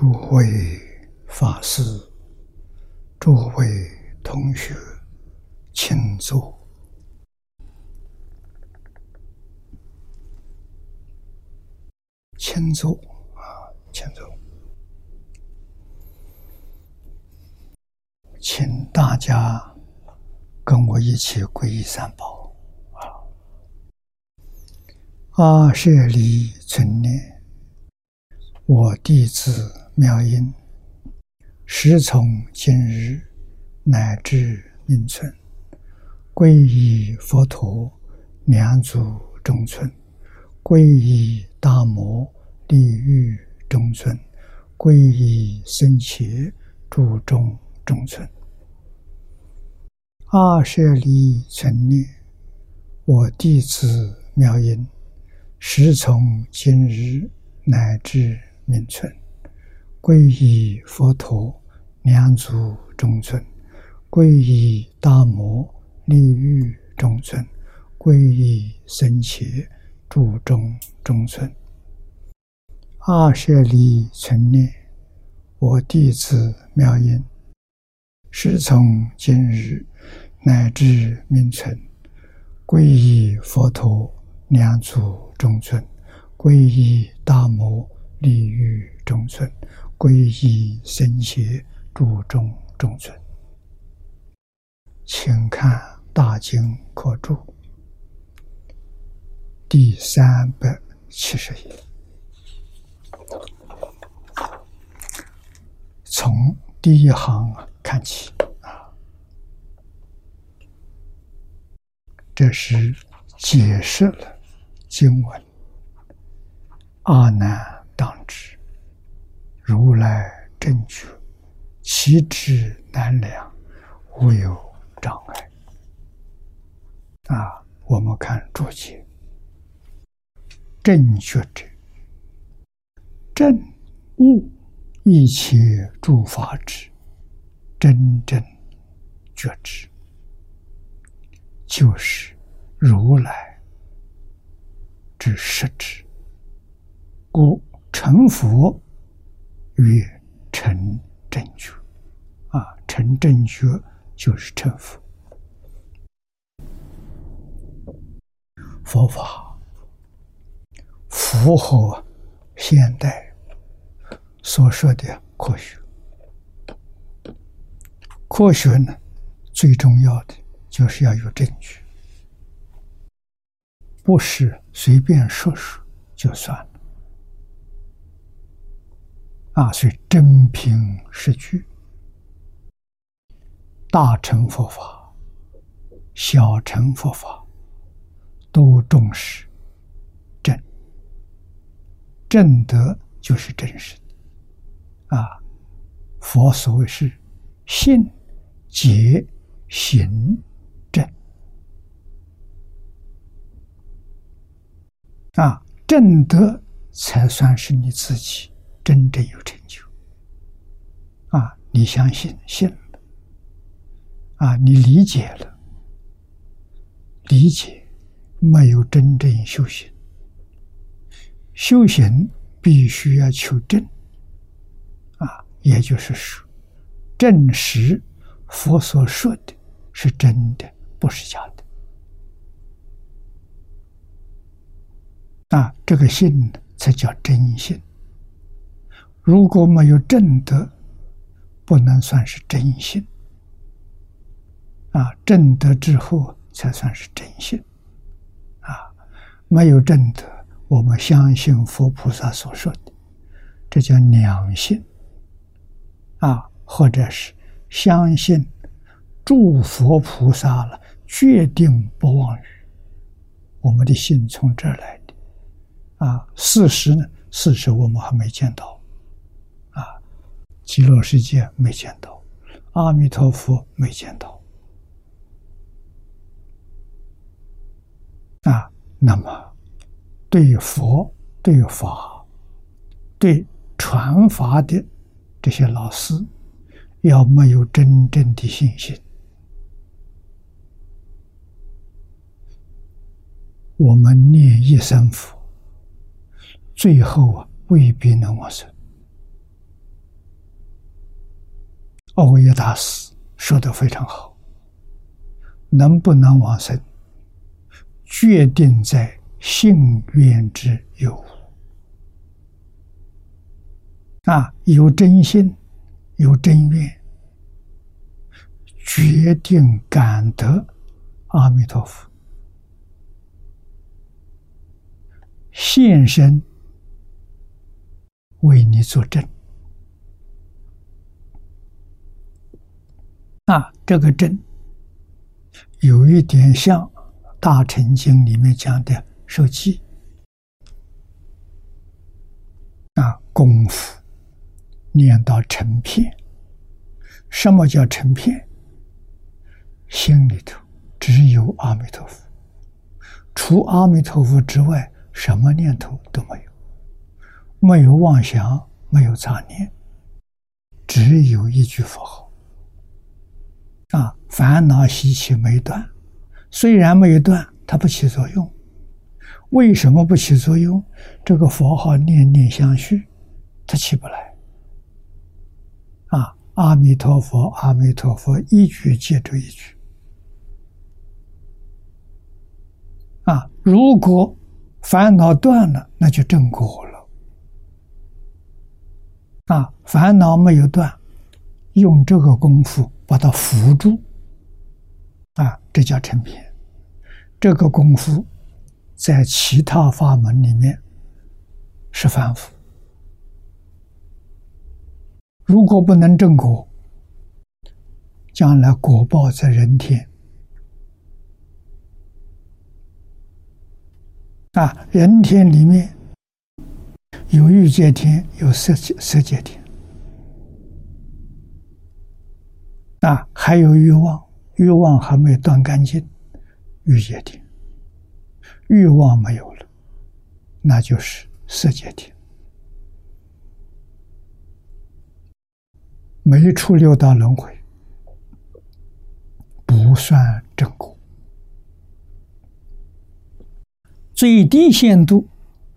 诸位法师、诸位同学，请坐，请坐啊，请坐，请大家跟我一起皈依三宝啊！阿舍利存念。我弟子妙音，时从今日乃至命存，皈依佛陀，两足中尊；皈依大摩，利欲中尊；皈依僧伽，注中中尊。阿舍利存念，我弟子妙音，时从今日乃至。命存，皈依佛陀，两足中尊；皈依大摩，利欲中尊；皈依僧伽，注中中尊。阿舍利存念，我弟子妙音，时从今日乃至名存，皈依佛陀，两足中尊；皈依大摩。利欲中尊，皈依僧伽，注中中尊。请看《大经课注》第三百七十页，从第一行看起啊，这是解释了经文阿难。当知如来正觉，其智难量，无有障碍。啊，我们看注解：正觉者，正悟一切诸法之真正觉知，就是如来之实质。故。成佛越成正觉，啊，成正觉就是成佛。佛法符合现代所说的科学。科学呢，最重要的就是要有证据，不是随便说说就算了。啊，所以真凭实据，大乘佛法、小乘佛法都重视正，正德就是真实的。啊，佛所谓是信、解、行、正。啊，正德才算是你自己。真正有成就啊！你相信信了啊！你理解了，理解没有真正修行。修行必须要求证啊，也就是说，证实佛所说的是真的，不是假的啊！这个信才叫真信。如果没有正德，不能算是真心。啊，正德之后才算是真心。啊，没有正德，我们相信佛菩萨所说的，这叫两心。啊，或者是相信诸佛菩萨了，决定不妄语。我们的心从这儿来的。啊，事实呢？事实我们还没见到。极乐世界没见到，阿弥陀佛没见到，啊，那么对佛、对法、对传法的这些老师，要没有真正的信心，我们念一声佛，最后啊未必能往生。欧耶大师说的非常好：能不能往生，决定在信愿之有。啊，有真心，有真愿，决定感得阿弥陀佛现身为你作证。啊，这个证有一点像《大乘经》里面讲的受记啊，功夫。念到成片，什么叫成片？心里头只有阿弥陀佛，除阿弥陀佛之外，什么念头都没有，没有妄想，没有杂念，只有一句佛号。啊，烦恼习气没断，虽然没有断，它不起作用。为什么不起作用？这个佛号念念相续，它起不来。啊，阿弥陀佛，阿弥陀佛，一句接着一句。啊，如果烦恼断了，那就正果了。啊，烦恼没有断，用这个功夫把它扶住，啊，这叫成片。这个功夫在其他法门里面是反复。如果不能正果，将来果报在人天啊，人天里面有欲界天，有色界色界天啊，还有欲望，欲望还没断干净，欲界天，欲望没有了，那就是色界天。没出六道轮回，不算正果。最低限度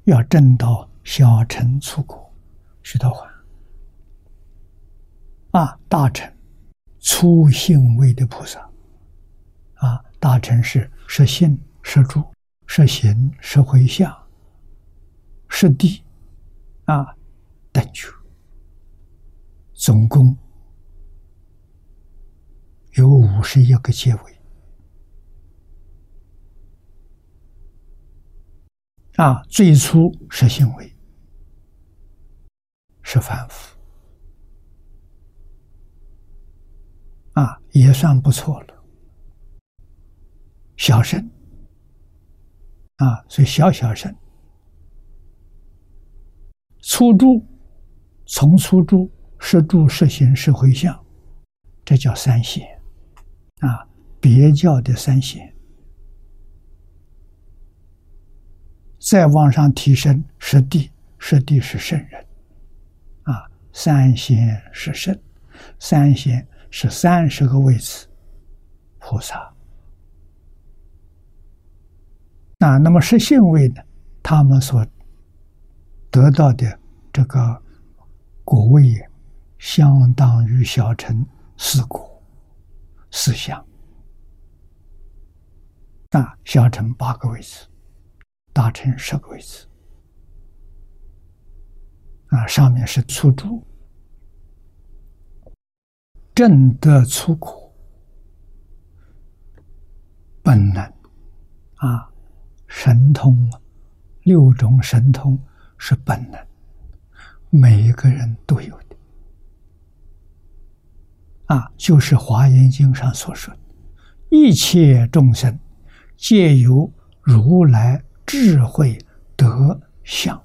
要证到小乘出果，徐道环啊，大乘初性位的菩萨啊，大乘是实性、实住、摄行、摄回向、实地啊等觉，总共。有五十一个结尾啊！最初是行为，是反复啊，也算不错了。小圣啊，所以小小圣，初住从初住是住是行是回向，这叫三贤。啊，别教的三贤，再往上提升，十地，十地是圣人，啊，三贤是圣，三贤是三十个位次菩萨，啊，那么十信位呢？他们所得到的这个果位，相当于小乘四果。四相啊，小乘八个位置，大乘十个位置啊，上面是初住，正得出苦，本能啊，神通六种神通是本能，每一个人都有的。啊，就是《华严经》上所说的，一切众生皆由如来智慧德相。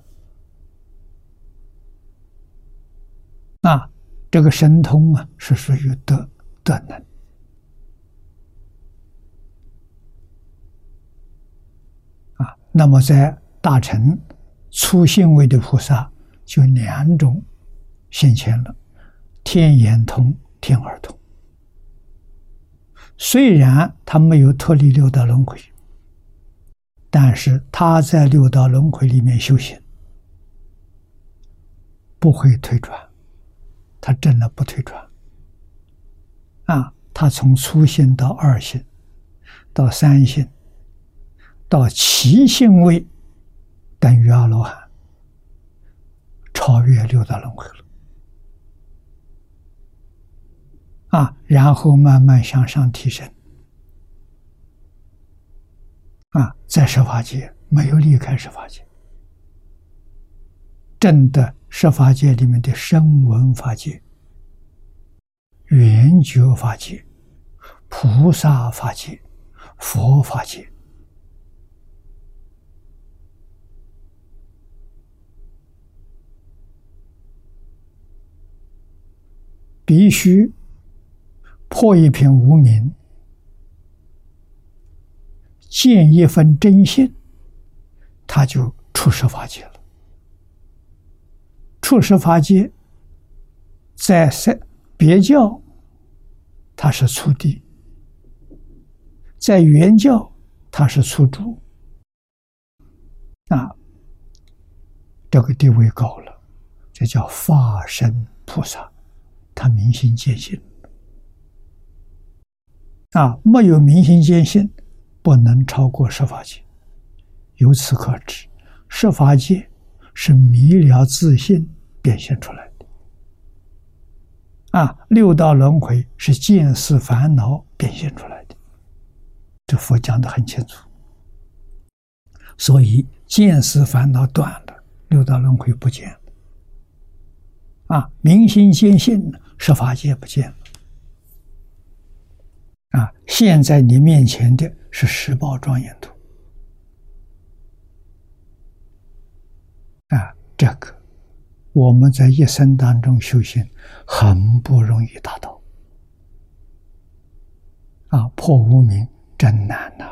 啊，这个神通啊，是属于德德能。啊，那么在大乘初信位的菩萨，就两种现前了：天眼通。天耳通，虽然他没有脱离六道轮回，但是他在六道轮回里面修行，不会退转，他真的不退转，啊他从初性到二性，到三性，到七性位，等于阿罗汉，超越六道轮回了。啊，然后慢慢向上提升。啊，在设法界没有离开设法界，真的十法界里面的声闻法界。圆觉法界、菩萨法界、佛法界，必须破一片无名，见一份真心，他就出十法界了。出世法界在三。别教，它是初地；在原教，它是初主。啊，这个地位高了，这叫法身菩萨，他明心见性。啊，没有明心见性，不能超过十法界。由此可知，十法界是迷了自信变现出来的。啊，六道轮回是见识烦恼变现出来的，这佛讲的很清楚。所以见识烦恼断了，六道轮回不见了。啊，明心见性，十法界不见了。啊，现在你面前的是十报庄严图。啊，这个。我们在一生当中修行，很不容易达到。啊，破无明真难呐！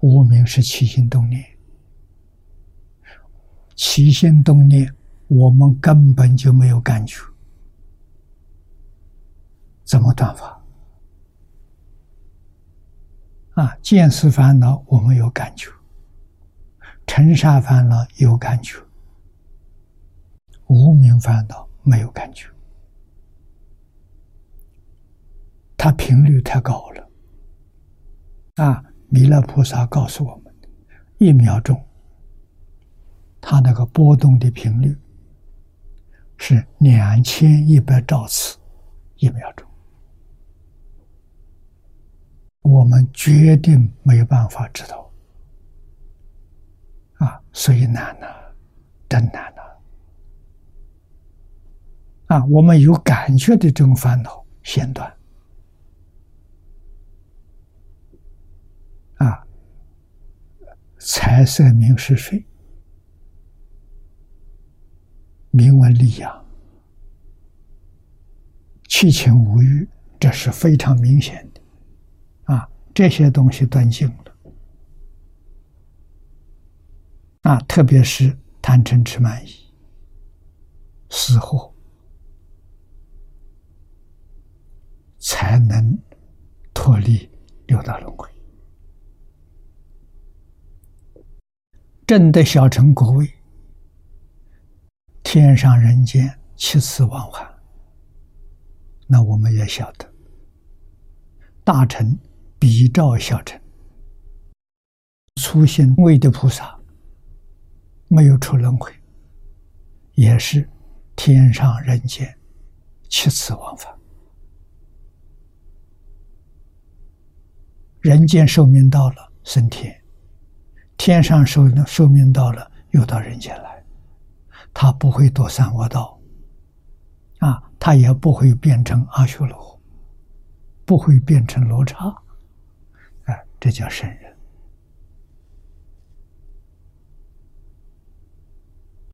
无明是起心动念，起心动念，我们根本就没有感觉，怎么断法？啊，见识烦恼我们有感觉，尘沙烦恼有感觉。无名烦恼没有感觉，它频率太高了。啊，弥勒菩萨告诉我们，一秒钟，它那个波动的频率是两千一百兆次一秒钟，我们决定没有办法知道。啊，所以难呐，真难呐。啊我们有感觉的这种烦恼先断。啊，财色名食睡，名闻利养，七情五欲，这是非常明显的。啊，这些东西断尽了。啊，特别是贪嗔痴慢疑，死后。才能脱离六道轮回，正的小乘果位，天上人间七次往返。那我们也晓得，大乘比照小乘，初心位的菩萨没有出轮回，也是天上人间七次往返。人间寿命到了升天，天上寿寿命到了又到人间来，他不会堕三恶道，啊，他也不会变成阿修罗，不会变成罗刹，哎，这叫圣人。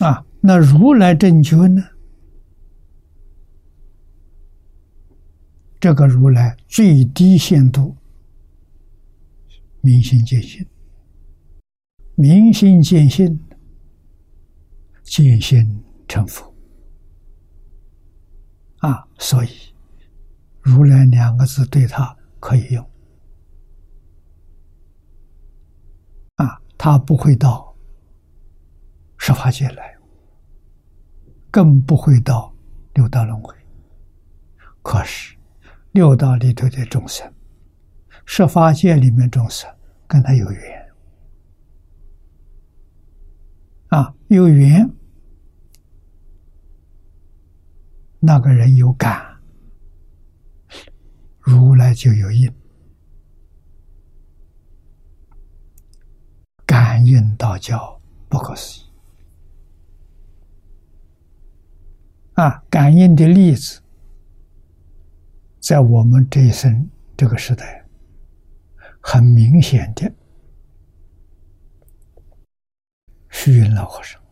啊，那如来正觉呢？这个如来最低限度。明心见性，明心见性，见性成佛。啊，所以“如来”两个字对他可以用。啊，他不会到十法界来，更不会到六道轮回。可是，六道里头的众生，十法界里面众生跟他有缘啊，有缘，那个人有感，如来就有应，感应道教不可思议啊！感应的例子。在我们这一生这个时代，很明显的，虚云老和尚，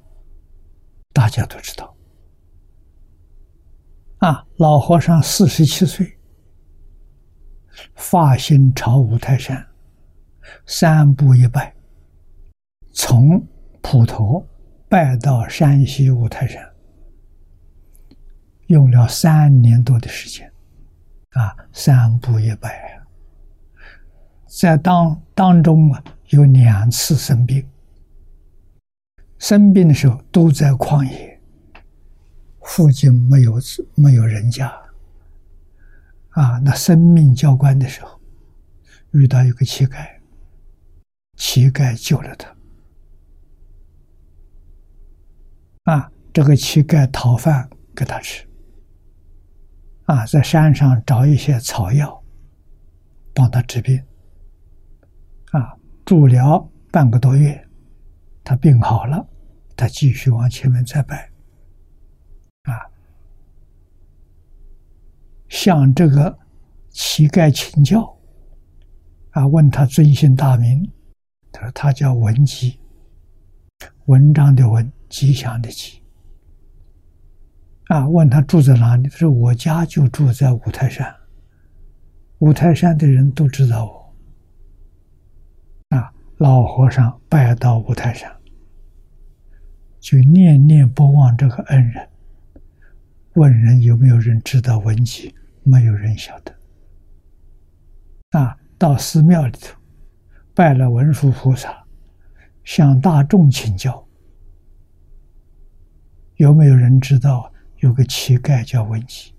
大家都知道。啊，老和尚四十七岁，发心朝五台山，三步一拜，从普陀拜到山西五台山，用了三年多的时间。啊，三步一拜，在当当中啊，有两次生病。生病的时候都在旷野，附近没有没有人家。啊，那生命交关的时候，遇到一个乞丐，乞丐救了他。啊，这个乞丐讨饭给他吃。啊，在山上找一些草药，帮他治病。住，疗半个多月，他病好了，他继续往前面再拜。啊，向这个乞丐请教，啊，问他尊姓大名，他说他叫文吉，文章的文，吉祥的吉。啊！问他住在哪里？他说：“我家就住在五台山。五台山的人都知道我。”老和尚拜到五台山，就念念不忘这个恩人。问人有没有人知道文集？没有人晓得。啊！到寺庙里头拜了文殊菩萨，向大众请教，有没有人知道？有个乞丐叫文吉，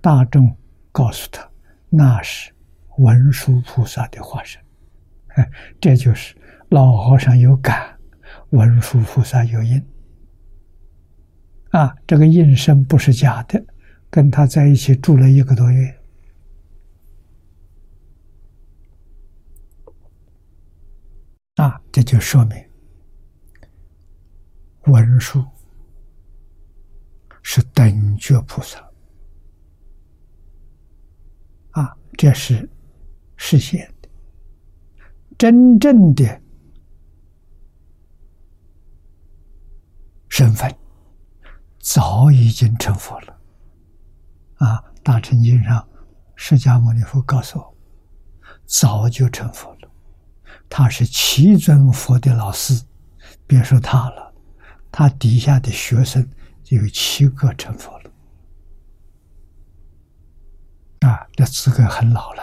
大众告诉他，那是文殊菩萨的化身。这就是老和尚有感，文殊菩萨有应。啊，这个应声不是假的，跟他在一起住了一个多月。啊，这就说明文殊。是等觉菩萨啊，这是实现，真正的身份早已经成佛了啊！大乘经上，释迦牟尼佛告诉我，早就成佛了。他是七尊佛的老师，别说他了，他底下的学生。有七个成佛了，啊，这资格很老了，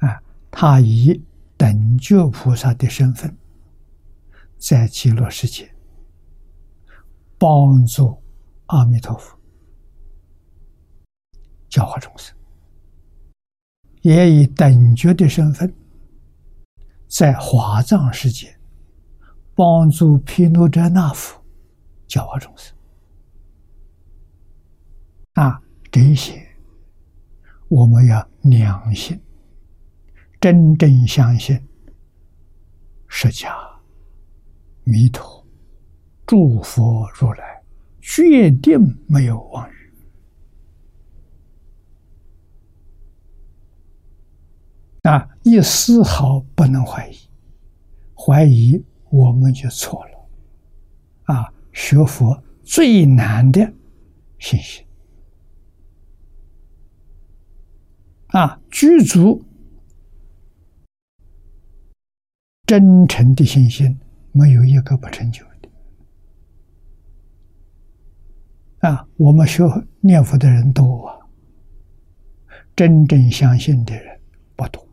啊，他以等觉菩萨的身份，在极乐世界帮助阿弥陀佛教化众生，也以等觉的身份，在华藏世界帮助毗卢遮那佛教化众生。啊，这些我们要良心，真正相信释迦、弥陀、诸佛如来，决定没有妄语。啊，一丝毫不能怀疑，怀疑我们就错了。啊，学佛最难的信心。啊，具足真诚的信心，没有一个不成就的。啊，我们学念佛的人多啊，真正相信的人不多，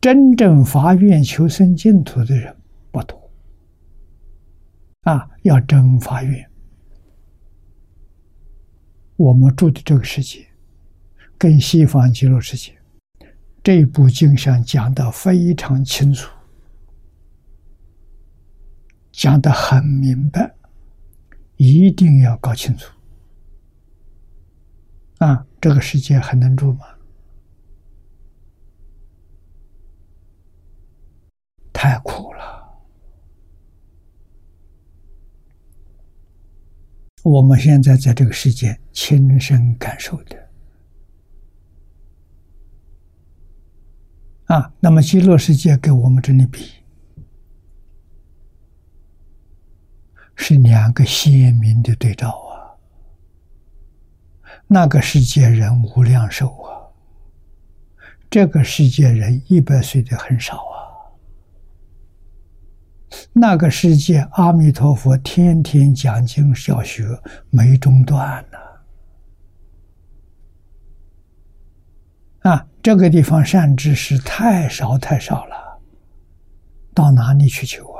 真正发愿求生净土的人不多。啊，要真发愿，我们住的这个世界。跟西方极乐世界这部经上讲的非常清楚，讲的很明白，一定要搞清楚。啊，这个世界还能住吗？太苦了！我们现在在这个世界亲身感受的啊，那么极乐世界跟我们这里比，是两个鲜明的对照啊。那个世界人无量寿啊，这个世界人一百岁的很少啊。那个世界阿弥陀佛天天讲经教学没中断呢。啊，这个地方善知识太少太少了，到哪里去求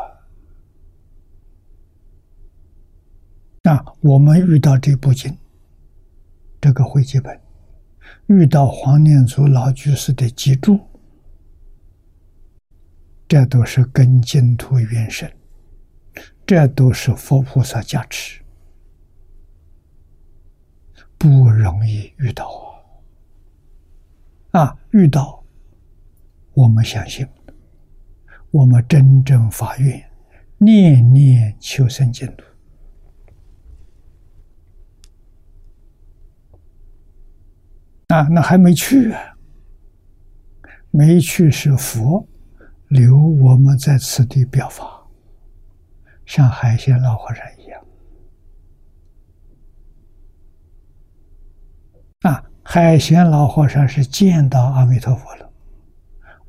那？我们遇到这部经。这个会记本遇到黄念祖老居士的脊柱，这都是跟净土缘深，这都是佛菩萨加持，不容易遇到啊！啊，遇到我们相信，我们真正发愿，念念求生净土。啊，那还没去啊！没去是佛留我们在此地表法，像海鲜老和尚一样。啊，海鲜老和尚是见到阿弥陀佛了，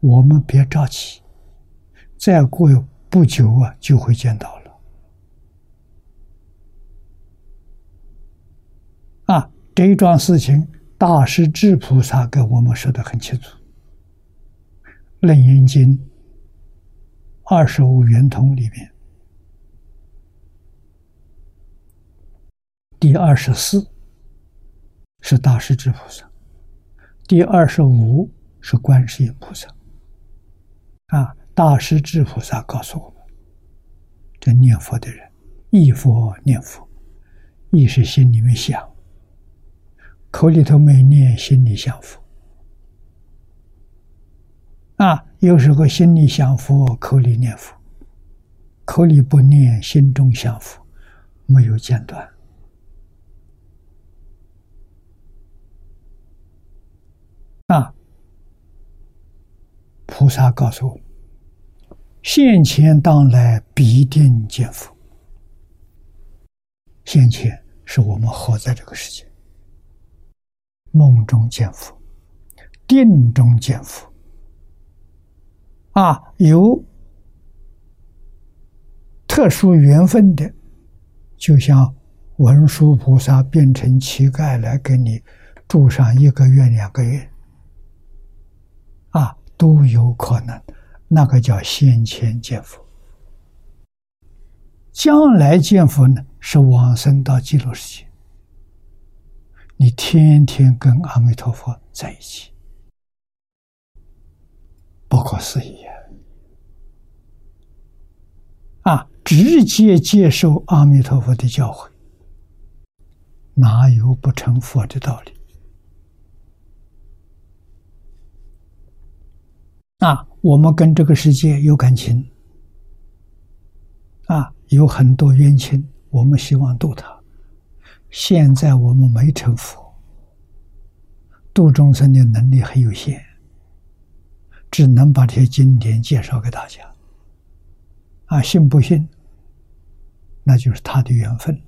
我们别着急，再过不久啊，就会见到了。啊，这一桩事情。大师智菩萨给我们说的很清楚，《楞严经》二十五圆通里面，第二十四是大师智菩萨，第二十五是观世音菩萨。啊，大师智菩萨告诉我们，这念佛的人，忆佛念佛，意识心里面想。口里头没念，心里想佛啊。有时候心里想佛，口里念佛；口里不念，心中想佛，没有间断啊。菩萨告诉我：现前当来必定见佛。现前是我们活在这个世界。梦中见佛，定中见佛，啊，有特殊缘分的，就像文殊菩萨变成乞丐来给你住上一个月、两个月，啊，都有可能。那个叫先前见佛，将来见佛呢，是往生到极乐世界。你天天跟阿弥陀佛在一起，不可思议啊！直接接受阿弥陀佛的教诲，哪有不成佛的道理？啊，我们跟这个世界有感情，啊，有很多冤亲，我们希望度他。现在我们没成佛，度众生的能力很有限，只能把这些经典介绍给大家。啊，信不信，那就是他的缘分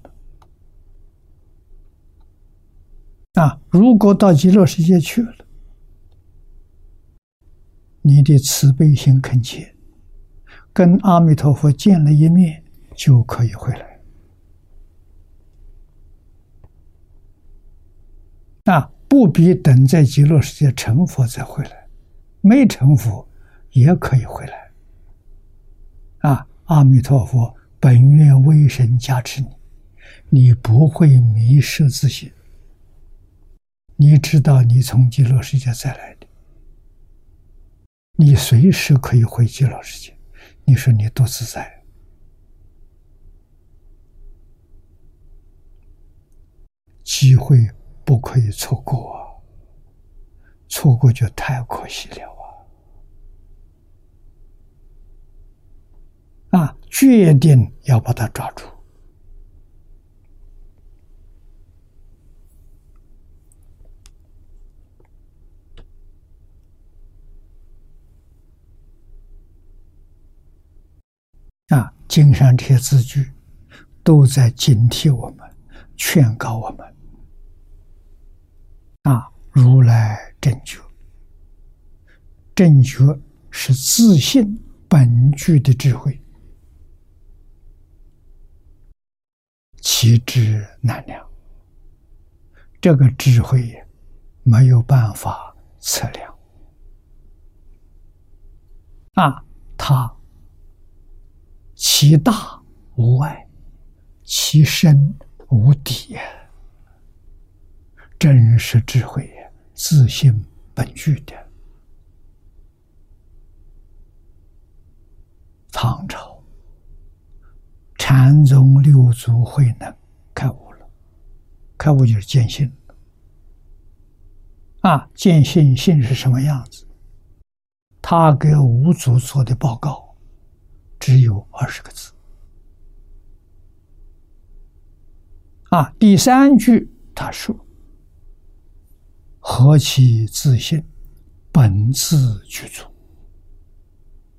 啊，如果到极乐世界去了，你的慈悲心恳切，跟阿弥陀佛见了一面，就可以回来。啊，不必等在极乐世界成佛再回来，没成佛也可以回来。啊，阿弥陀佛本愿威神加持你，你不会迷失自信。你知道你从极乐世界再来的，你随时可以回极乐世界，你说你多自在？机会不可以错过啊！错过就太可惜了啊！啊，决定要把它抓住。啊，经上这些字句都在警惕我们，劝告我们。如来正觉，正觉是自信本具的智慧，其智难量。这个智慧没有办法测量。啊，它。其大无外，其深无底，真实智慧，自信本具的。唐朝禅宗六祖慧能开悟了，开悟就是见性啊！见性性是什么样子？他给五祖做的报告。只有二十个字啊！第三句他说：“何其自信，本自具足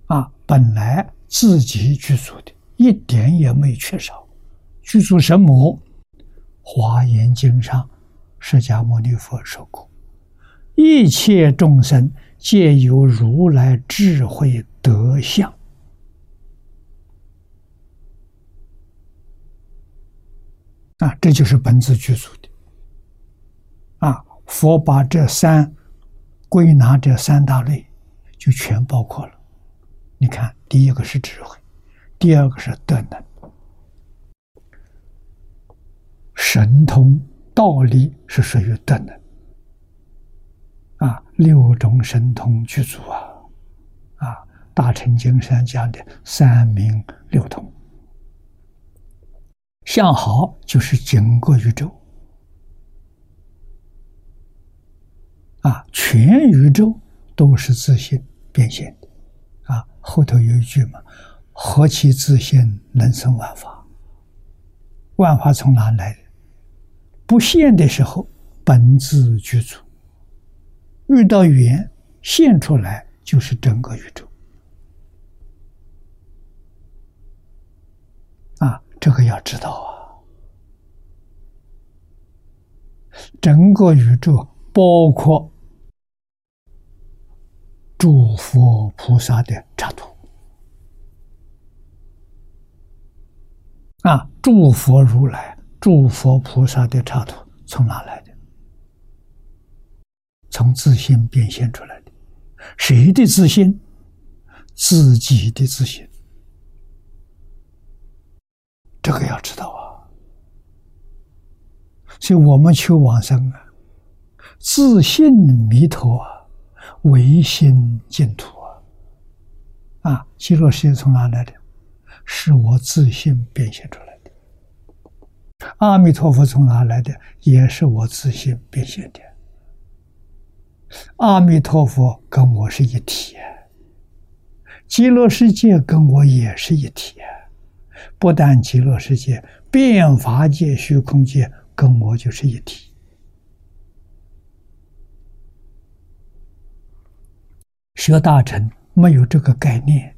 啊！本来自己具足的，一点也没缺少。具足什么？《华严经》上，释迦牟尼佛说过：一切众生皆有如来智慧德相。”啊，这就是本自具足。佛把这三归纳这三大类，就全包括了。你看，第一个是智慧，第二个是德能，神通道力是属于德能。啊，六种神通具足啊！啊，大乘经上讲的三明六通。相好就是整个宇宙啊，全宇宙都是自信变现的啊。后头有一句嘛：“何其自信，能生万法。”万法从哪来？不现的时候，本自具足；遇到缘现出来，就是整个宇宙啊。这个要知道啊，整个宇宙包括诸佛菩萨的插图啊，诸佛如来、诸佛菩萨的插图从哪来的？从自信变现出来的。谁的自信？自己的自信。这个要知道啊，所以我们求往生啊，自信弥陀，唯心净土啊，啊，极乐世界从哪来的？是我自信变现出来的。阿弥陀佛从哪来的？也是我自信变现的。阿弥陀佛跟我是一体，极乐世界跟我也是一体。不但极乐世界、变法界、虚空界跟我就是一体，学大乘没有这个概念，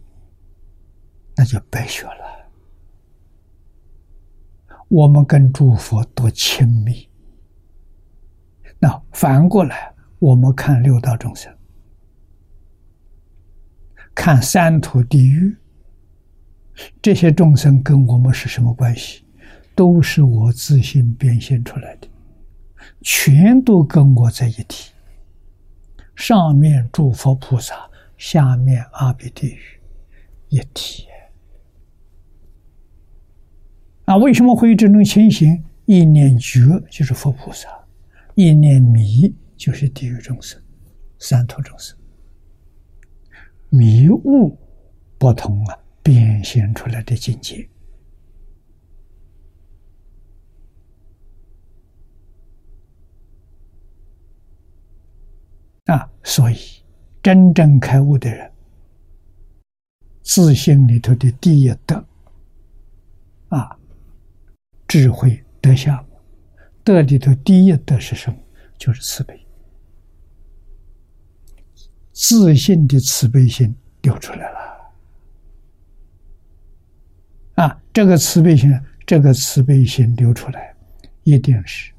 那就白学了。我们跟诸佛多亲密，那反过来，我们看六道众生，看三途地狱。这些众生跟我们是什么关系？都是我自信变现出来的，全都跟我在一起。上面诸佛菩萨，下面阿鼻地狱，一体。啊，为什么会有这种情形？一念觉就是佛菩萨，一念迷就是地狱众生、三途众生，迷雾不同啊，变现出来的境界啊，所以真正开悟的人，自信里头的第一德啊，智慧德相。德里头第一德是什么？就是慈悲，自信的慈悲心流出来了。啊，这个慈悲心，这个慈悲心流出来，一定是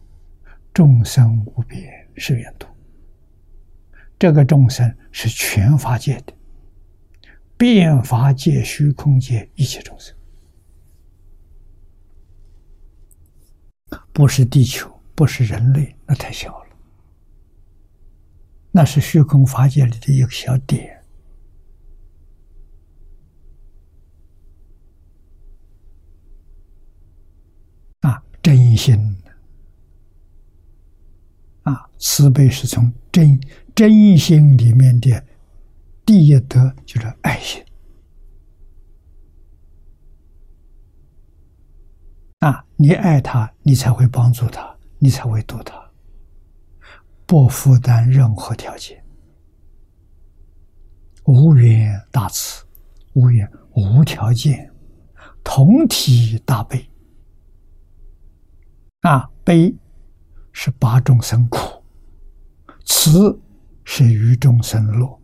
众生无边誓愿度。这个众生是全法界的，变法界、虚空界一切众生。不是地球，不是人类，那太小了。那是虚空法界里的一个小点啊！真心啊，慈悲是从真真心里面的第一德，就是爱心。啊，你爱他，你才会帮助他，你才会度他，不负担任何条件，无缘大慈，无缘无条件，同体大悲。啊，悲是八众生苦，慈是与众生乐。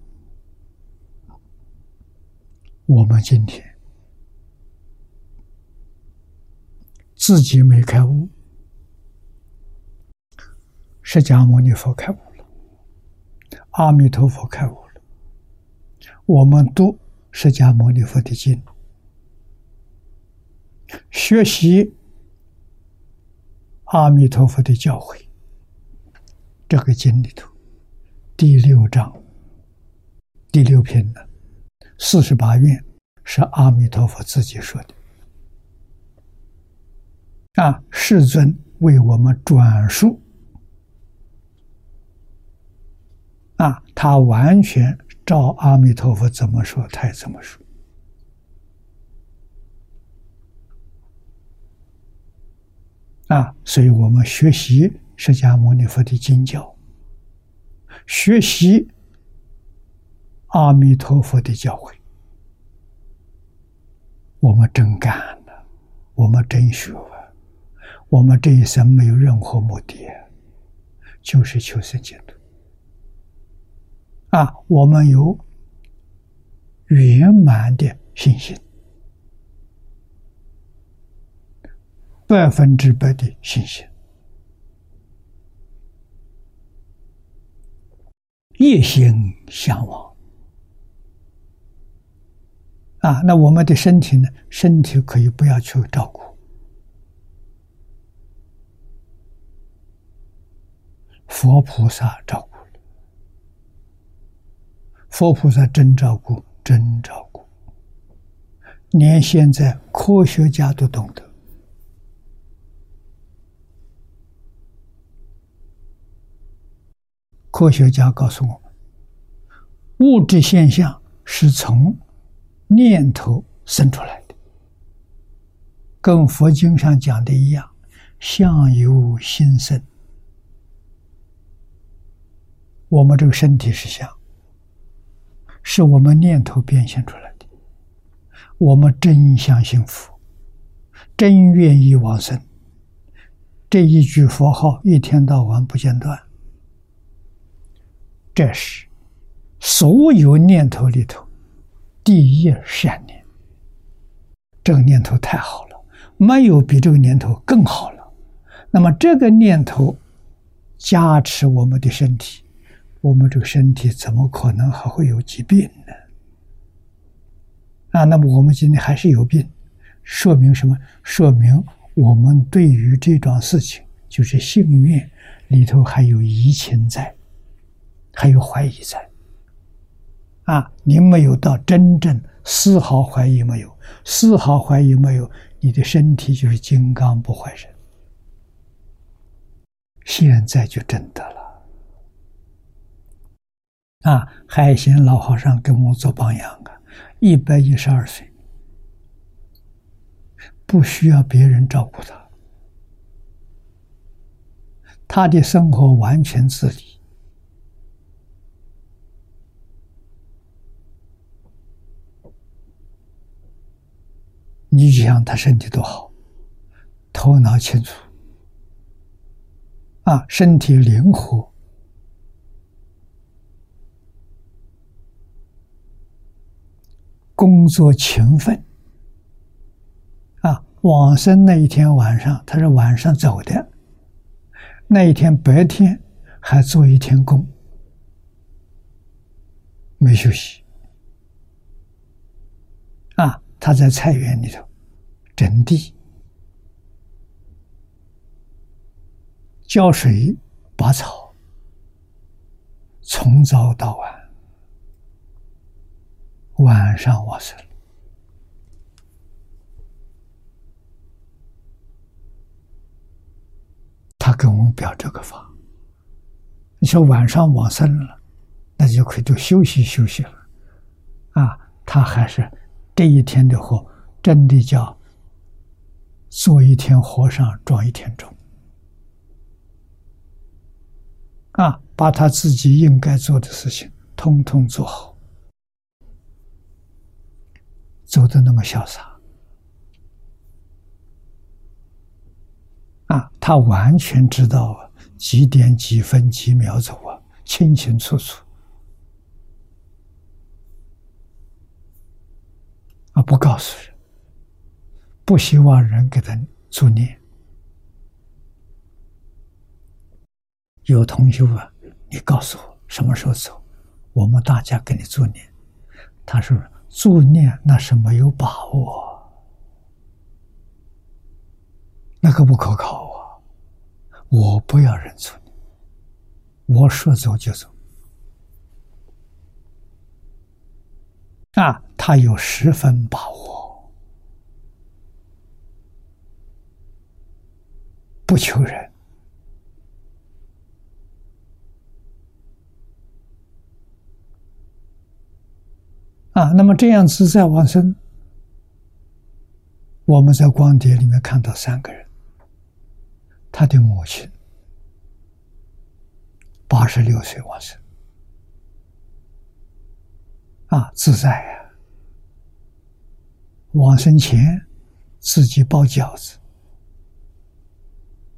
我们今天。自己没开悟，释迦牟尼佛开悟了，阿弥陀佛开悟了。我们读释迦牟尼佛的经，学习阿弥陀佛的教诲。这个经里头，第六章第六篇呢，四十八愿是阿弥陀佛自己说的。啊！世尊为我们转述，啊，他完全照阿弥陀佛怎么说，他也怎么说。啊，所以我们学习释迦牟尼佛的经教，学习阿弥陀佛的教诲，我们真干了，我们真学了。我们这一生没有任何目的，就是求生净土。啊，我们有圆满的信心，百分之百的信心，一心向往。啊，那我们的身体呢？身体可以不要去照顾。佛菩萨照顾，佛菩萨真照顾，真照顾。连现在科学家都懂得，科学家告诉我们，物质现象是从念头生出来的，跟佛经上讲的一样，相由心生。我们这个身体是相，是我们念头变现出来的。我们真相信佛，真愿意往生。这一句佛号一天到晚不间断，这是所有念头里头第一善念。这个念头太好了，没有比这个念头更好了。那么这个念头加持我们的身体。我们这个身体怎么可能还会有疾病呢？啊，那么我们今天还是有病，说明什么？说明我们对于这桩事情，就是幸运里头还有疑情在，还有怀疑在。啊，你没有到真正丝毫怀疑没有，丝毫怀疑没有，你的身体就是金刚不坏身。现在就真的了。啊，海贤老和尚给我们做榜样啊，一百一十二岁，不需要别人照顾他，他的生活完全自理。你想他身体多好，头脑清楚，啊，身体灵活，工作勤奋，啊，往生那一天晚上，他是晚上走的，那一天白天还做一天工，没休息。啊他在菜园里头。整地、浇水、拔草，从早到晚，晚上往生。他跟我们表这个法，你说晚上往生了，那就可以多休息休息了，啊，他还是。这一天的活，真的叫做一天和尚撞一天钟啊！把他自己应该做的事情通通做好，走的那么潇洒啊！他完全知道几点几分几秒走啊，清清楚楚。啊！不告诉人，不希望人给他助念。有同学问：“你告诉我什么时候走？我们大家给你助念。”他说：“助念那是没有把握，那个不可靠啊！我不要人助念，我说走就走。”啊，他有十分把握，不求人。啊，那么这样子在往生，我们在光碟里面看到三个人，他的母亲八十六岁往生。啊，自在呀！往生前自己包饺子，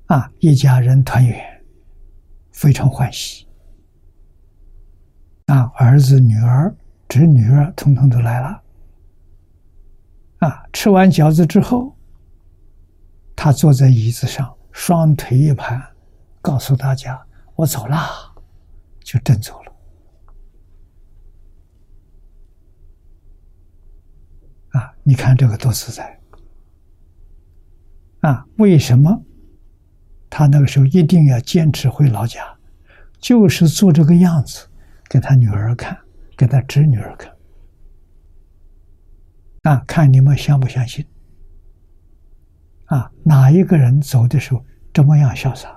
啊，一家人团圆，非常欢喜。啊，儿子、女儿、侄女儿统统都来了。啊，吃完饺子之后，他坐在椅子上，双腿一盘，告诉大家：“我走啦，就真走了。”啊，你看这个多自在！啊，为什么他那个时候一定要坚持回老家？就是做这个样子，给他女儿看，给他侄女儿看。啊，看你们相不相信？啊，哪一个人走的时候这么样潇洒？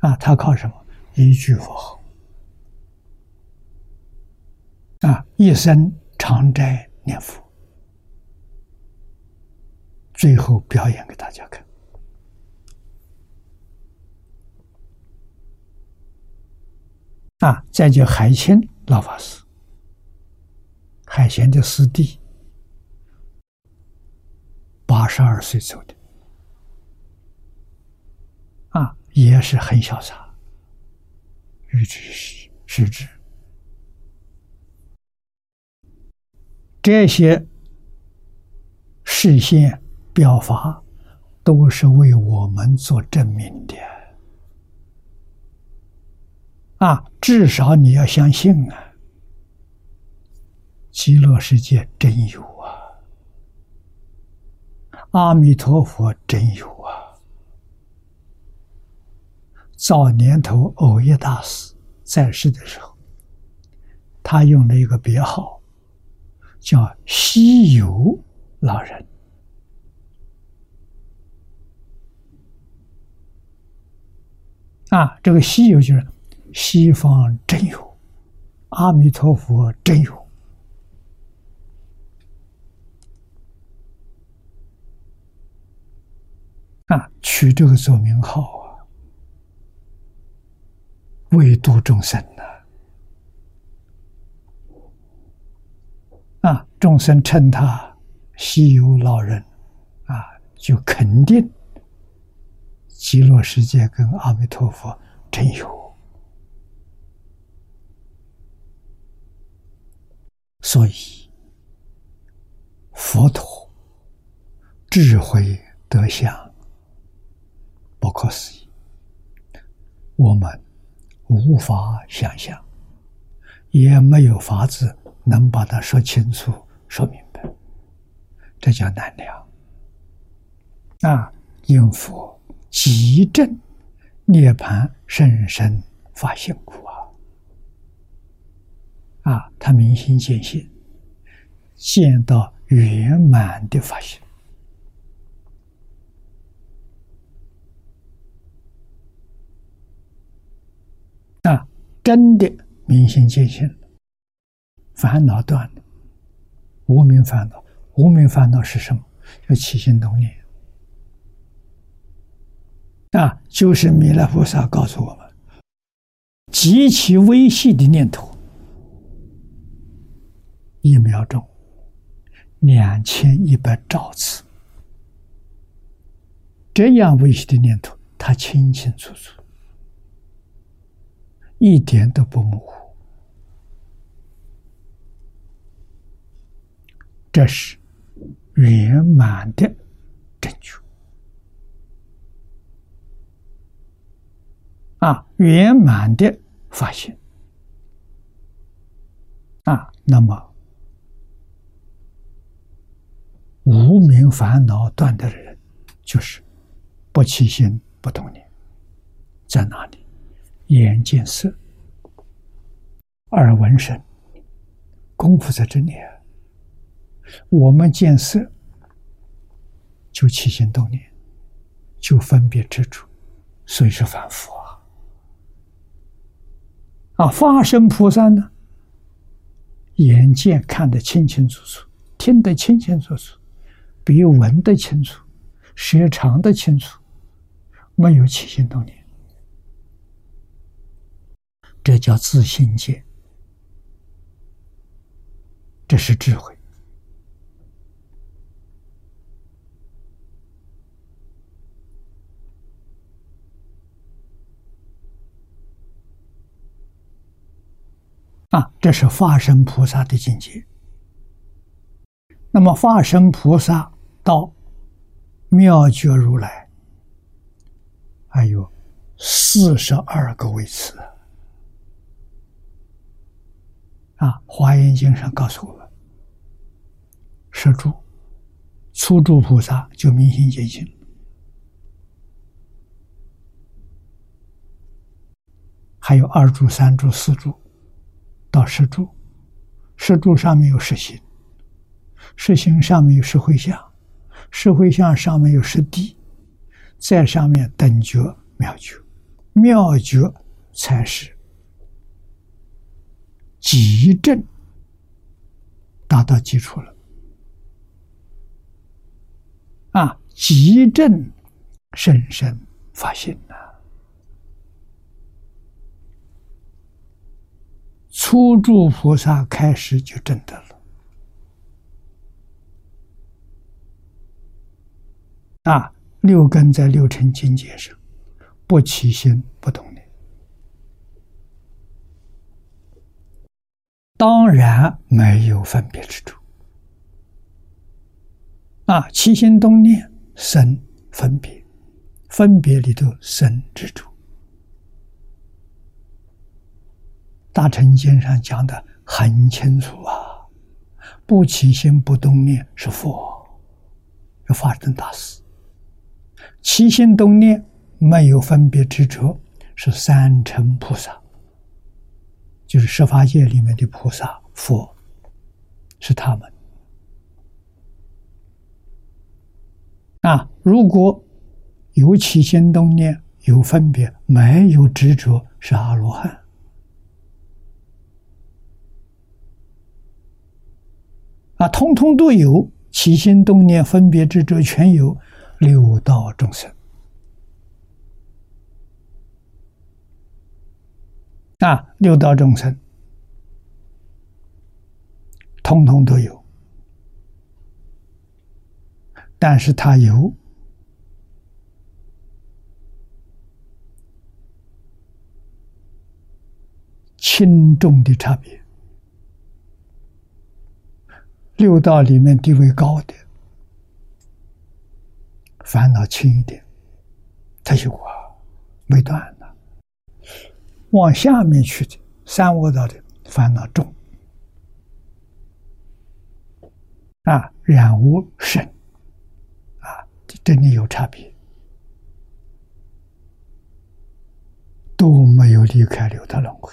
啊，他靠什么？一句佛号。啊，一生常斋。念佛，最后表演给大家看。啊，再就海清老法师，海贤的师弟，八十二岁走的，啊，也是很潇洒，欲知时时之。这些视线表法，都是为我们做证明的啊！至少你要相信啊，极乐世界真有啊，阿弥陀佛真有啊。早年头，偶一大师在世的时候，他用了一个别号。叫西游老人啊，这个西游就是西方真有，阿弥陀佛真有。啊，取这个做名号啊，为度众生呐！啊，众生称他西游老人，啊，就肯定极乐世界跟阿弥陀佛真有，所以佛陀智慧德相。不可思议，我们无法想象，也没有法子能把它说清楚、说明白，这叫难了。啊！应佛即证涅盘甚深发现苦啊！他明心见性，见到圆满的发现。啊，真的明心见性烦恼断了，无名烦恼，无名烦恼是什么？要起心动念。啊，就是弥勒菩萨告诉我们，极其微细的念头，一秒钟两千一百兆次，这样微细的念头，他清清楚楚。一点都不模糊，这是圆满的正确啊！圆满的发现啊！那么无名烦恼断的人，就是不起心不动念，在哪里？眼见色，耳闻声，功夫在这里。我们见色，就起心动念，就分别执着，所以是反复啊。啊，化身菩萨呢，眼见看得清清楚楚，听得清清楚楚，比闻的清楚，舌尝的清楚，没有起心动念。这叫自信见，这是智慧啊！这是化身菩萨的境界。那么，化身菩萨到妙觉如来，还有四十二个位次。啊，《华严经》上告诉我们：摄住、初住菩萨就明心见性。还有二住、三住、四住到十住，十住上面有十行，十行上面有十回向，十回向上面有十地，在上面等觉、妙觉，妙觉才是。极正达到基础了啊！极正深深发现了，初住菩萨开始就证得了啊！六根在六尘境界上，不起心不动念。当然没有分别之处啊！起心动念生分别，分别里头生之处。大乘经上讲的很清楚啊！不起心不动念是佛，要发生大事；起心动念没有分别执着是三乘菩萨。就是十法界里面的菩萨、佛，是他们啊。如果有起心动念，有分别，没有执着，是阿罗汉。啊，通通都有，起心动念、分别执着全有，六道众生。啊，六道众生通通都有，但是他有。轻重的差别。六道里面地位高的，烦恼轻一点，他就啊，没断了。往下面去的三恶道的烦恼重啊，染污深啊，真的有差别，都没有离开六道轮回。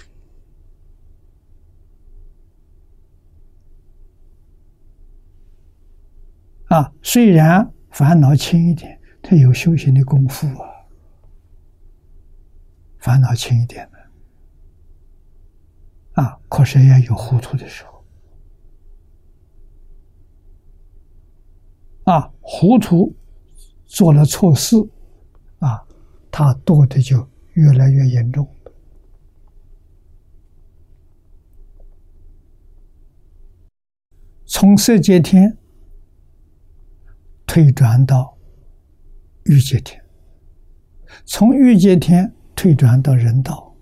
啊，虽然烦恼轻一点，他有修行的功夫啊。烦恼轻一点的，啊，可是也有糊涂的时候。啊，糊涂做了错事，啊，他堕的就越来越严重。从色界天。退转到欲界天，从欲界天退转到人道，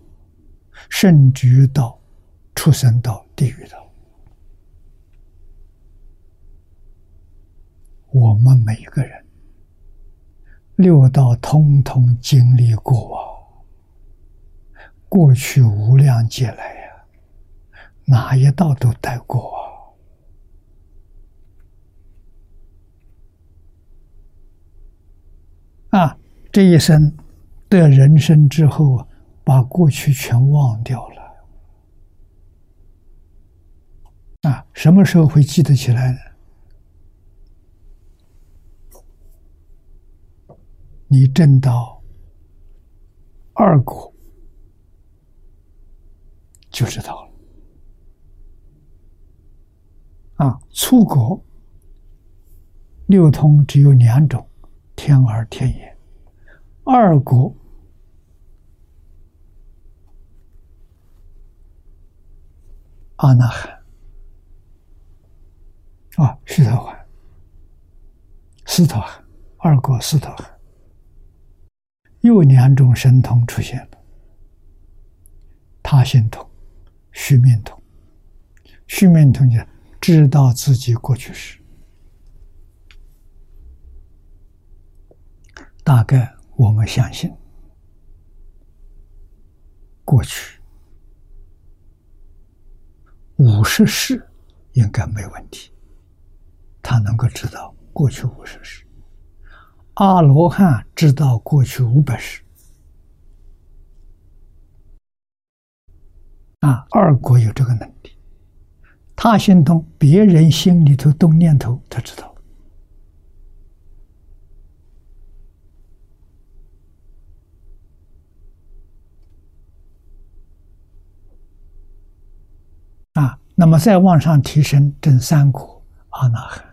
甚至到畜生道、地狱道，我们每个人六道通通经历过啊！过去无量劫来呀，哪一道都带过。啊，这一生的人生之后，把过去全忘掉了。啊，什么时候会记得起来呢？你证到二果就知道了。啊，初果六通只有两种。天耳天眼，二果阿那含啊，须陀洹、斯陀含，二果斯陀含，又两种神通出现了：他心通、虚面通。虚面通就知道自己过去时。大概我们相信，过去五十世应该没问题。他能够知道过去五十世，阿罗汉知道过去五百世，啊，二国有这个能力，他心通，别人心里头动念头，他知道。啊，那么再往上提升，正三果阿那含，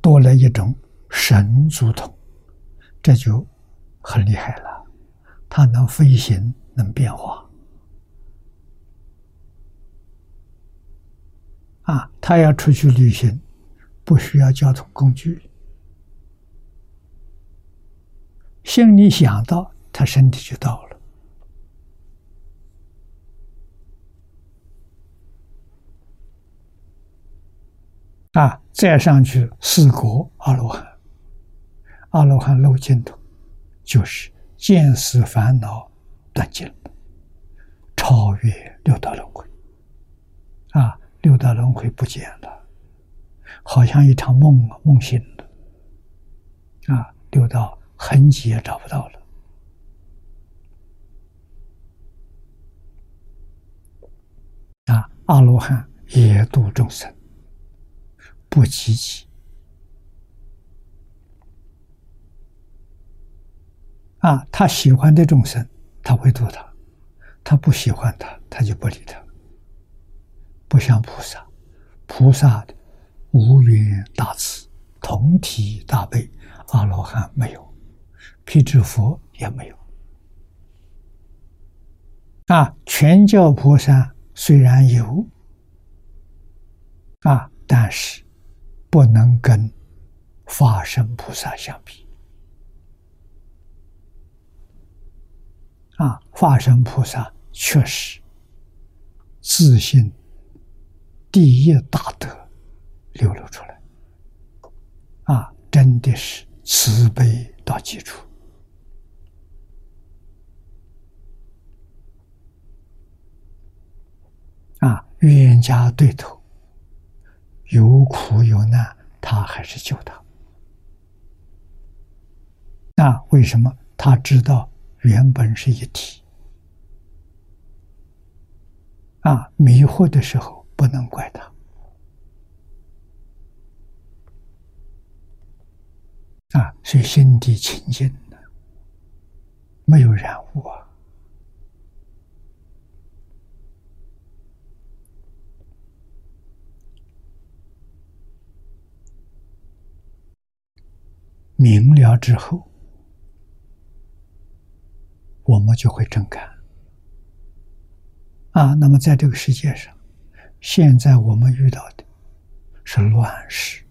多了一种神足通，这就很厉害了。它能飞行，能变化。啊，他要出去旅行，不需要交通工具，心里想到，他身体就到了。啊，再上去四国阿罗汉，阿罗汉漏尽头，就是见思烦恼断尽，超越六道轮回。啊，六道轮回不见了，好像一场梦啊，梦醒了。啊，六道痕迹也找不到了。啊，阿罗汉也度众生。不积极啊，他喜欢的众生，他会度他；他不喜欢他，他就不理他。不像菩萨，菩萨的无缘大慈，同体大悲，阿罗汉没有，辟支佛也没有。啊，全教菩萨虽然有，啊，但是不能跟法身菩萨相比。啊，法身菩萨确实自信。第一大德流露出来，啊，真的是慈悲到极处，啊，冤家对头，有苦有难，他还是救他。那为什么他知道原本是一体？啊，迷惑的时候。不能怪他啊，是心地清净的，没有染污啊。明了之后，我们就会正感啊。那么，在这个世界上。现在我们遇到的是乱世，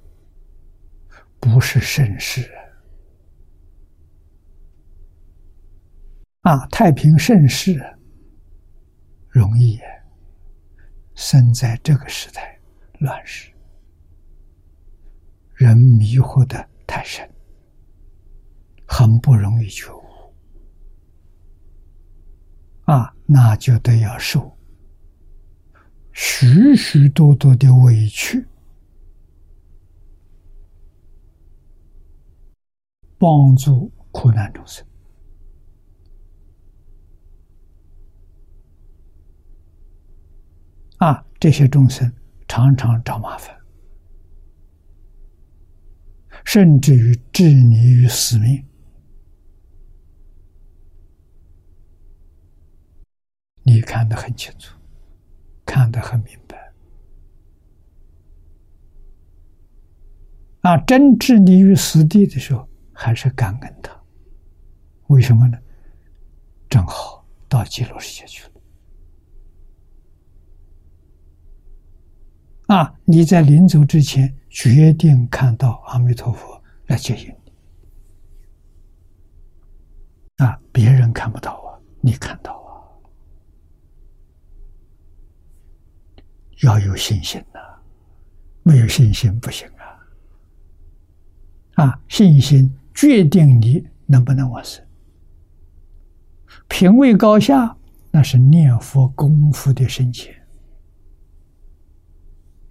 不是盛世啊！太平盛世容易，生在这个时代乱世，人迷惑的太深，很不容易觉悟啊！那就得要受。许许多多的委屈，帮助苦难众生啊！这些众生常常找麻烦，甚至于置你于死命。你看得很清楚。看得很明白，啊，真置你于死地的时候，还是感恩他。为什么呢？正好到极乐世界去了。啊，你在临走之前，决定看到阿弥陀佛来接引你。啊，别人看不到啊，你看到。要有信心呐，没有信心不行啊！啊，信心决定你能不能往生。品位高下，那是念佛功夫的深浅。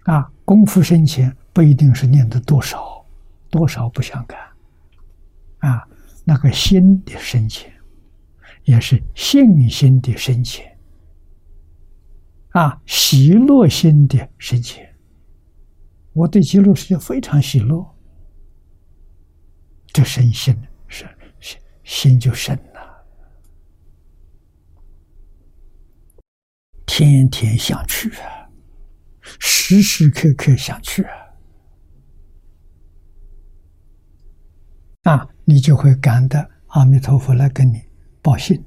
啊，功夫深浅不一定是念的多少，多少不相干。啊，那个心的深浅，也是信心的深浅。啊，喜乐心的深浅，我对极乐世界非常喜乐，这深心是心心就深了，天天想去啊，时时刻刻想去啊，啊，你就会感得阿弥陀佛来跟你报信，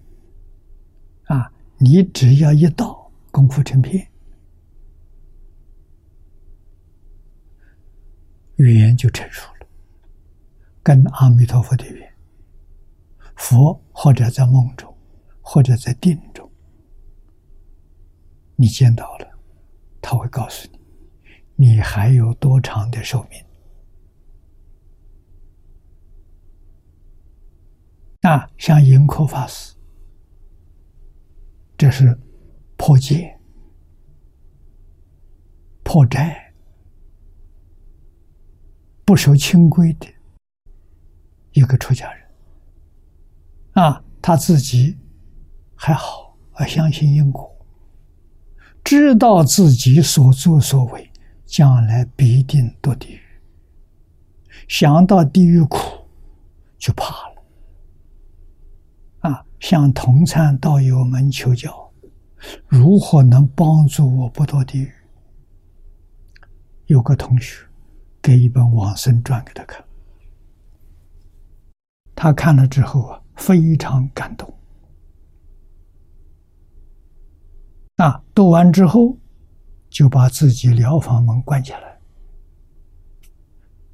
啊，你只要一到。功夫成片，语言就成熟了。跟阿弥陀佛的缘，佛或者在梦中，或者在定中，你见到了，他会告诉你，你还有多长的寿命。那，像盈科法师，这是。破戒、破债、不守清规的一个出家人。啊，他自己还好，啊，相信因果，知道自己所作所为将来必定堕地狱，想到地狱苦就怕了。啊向同参道友们求教，如何能帮助我不堕地狱？有个同学给一本《往生传》给他看，他看了之后啊，非常感动。啊，读完之后，就把自己疗房门关起来，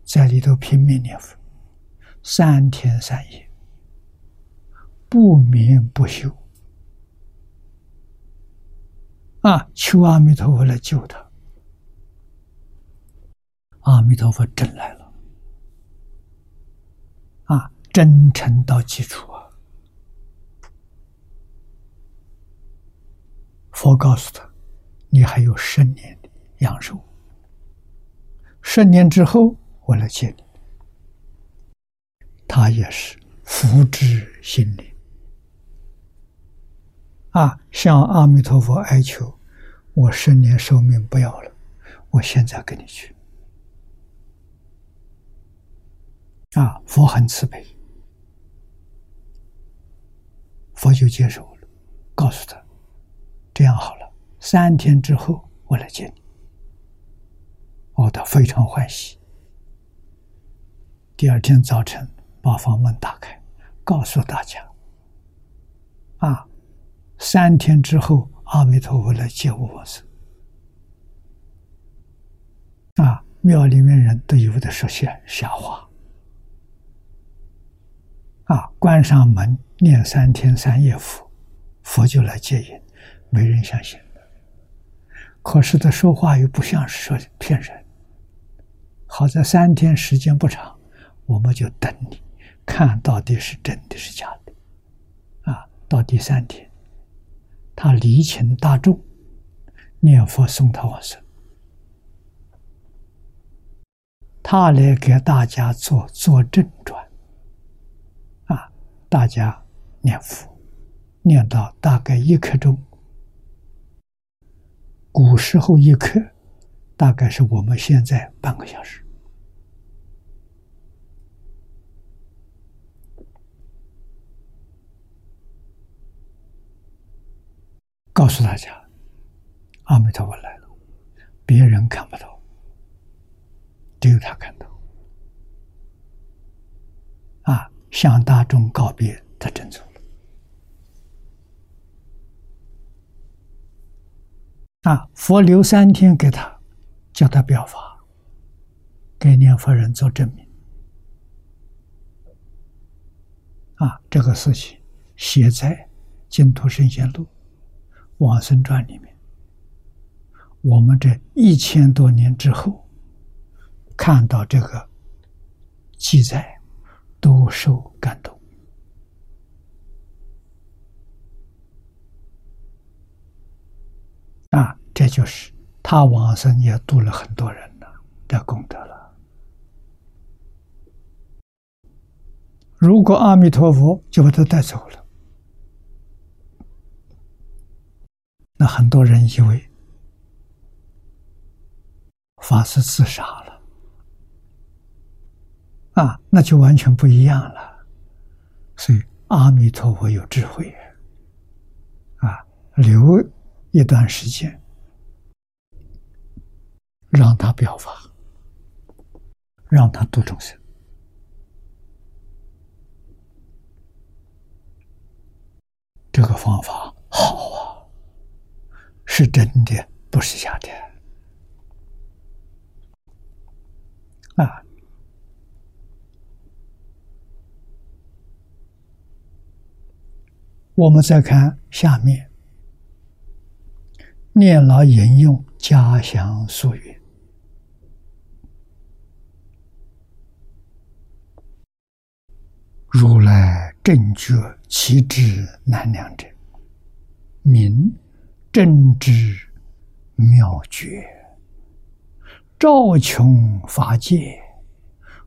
在里头拼命念佛，三天三夜。不眠不休，啊！求阿弥陀佛来救他。阿弥陀佛真来了，啊！真诚到基础啊！佛告诉他：“你还有十年的阳寿，十年之后我来接你。”他也是福至心灵。啊！向阿弥陀佛哀求，我十年寿命不要了，我现在跟你去。啊！佛很慈悲，佛就接受了，告诉他：这样好了，三天之后我来见你。哦，他非常欢喜。第二天早晨，把房门打开，告诉大家：啊！三天之后，阿弥陀佛来接我往生。啊，庙里面人都以为他说瞎瞎话。啊，关上门念三天三夜佛，佛就来接引，没人相信。可是他说话又不像是说骗人。好在三天时间不长，我们就等你，看到底是真的是假的。啊，到第三天。他离情大众念佛送他往生，他来给大家做做正传，啊，大家念佛，念到大概一刻钟，古时候一刻大概是我们现在半个小时。告诉大家，阿弥陀佛来了，别人看不到，只有他看到。啊，向大众告别，他真走了。啊，佛留三天给他，叫他表法，给念佛人做证明。啊，这个事情写在《净土圣贤录》。往生传里面，我们这一千多年之后看到这个记载，都受感动啊！这就是他往生也度了很多人了的功德了。如果阿弥陀佛就把他带走了。那很多人以为法师自杀了，啊，那就完全不一样了。所以阿弥陀佛有智慧，啊，留一段时间让他表法，让他度众生，这个方法好啊。是真的，不是假的。啊！我们再看下面，念老引用家乡俗语：“如来正觉其智难量者，名。”真知妙觉，照穷法界，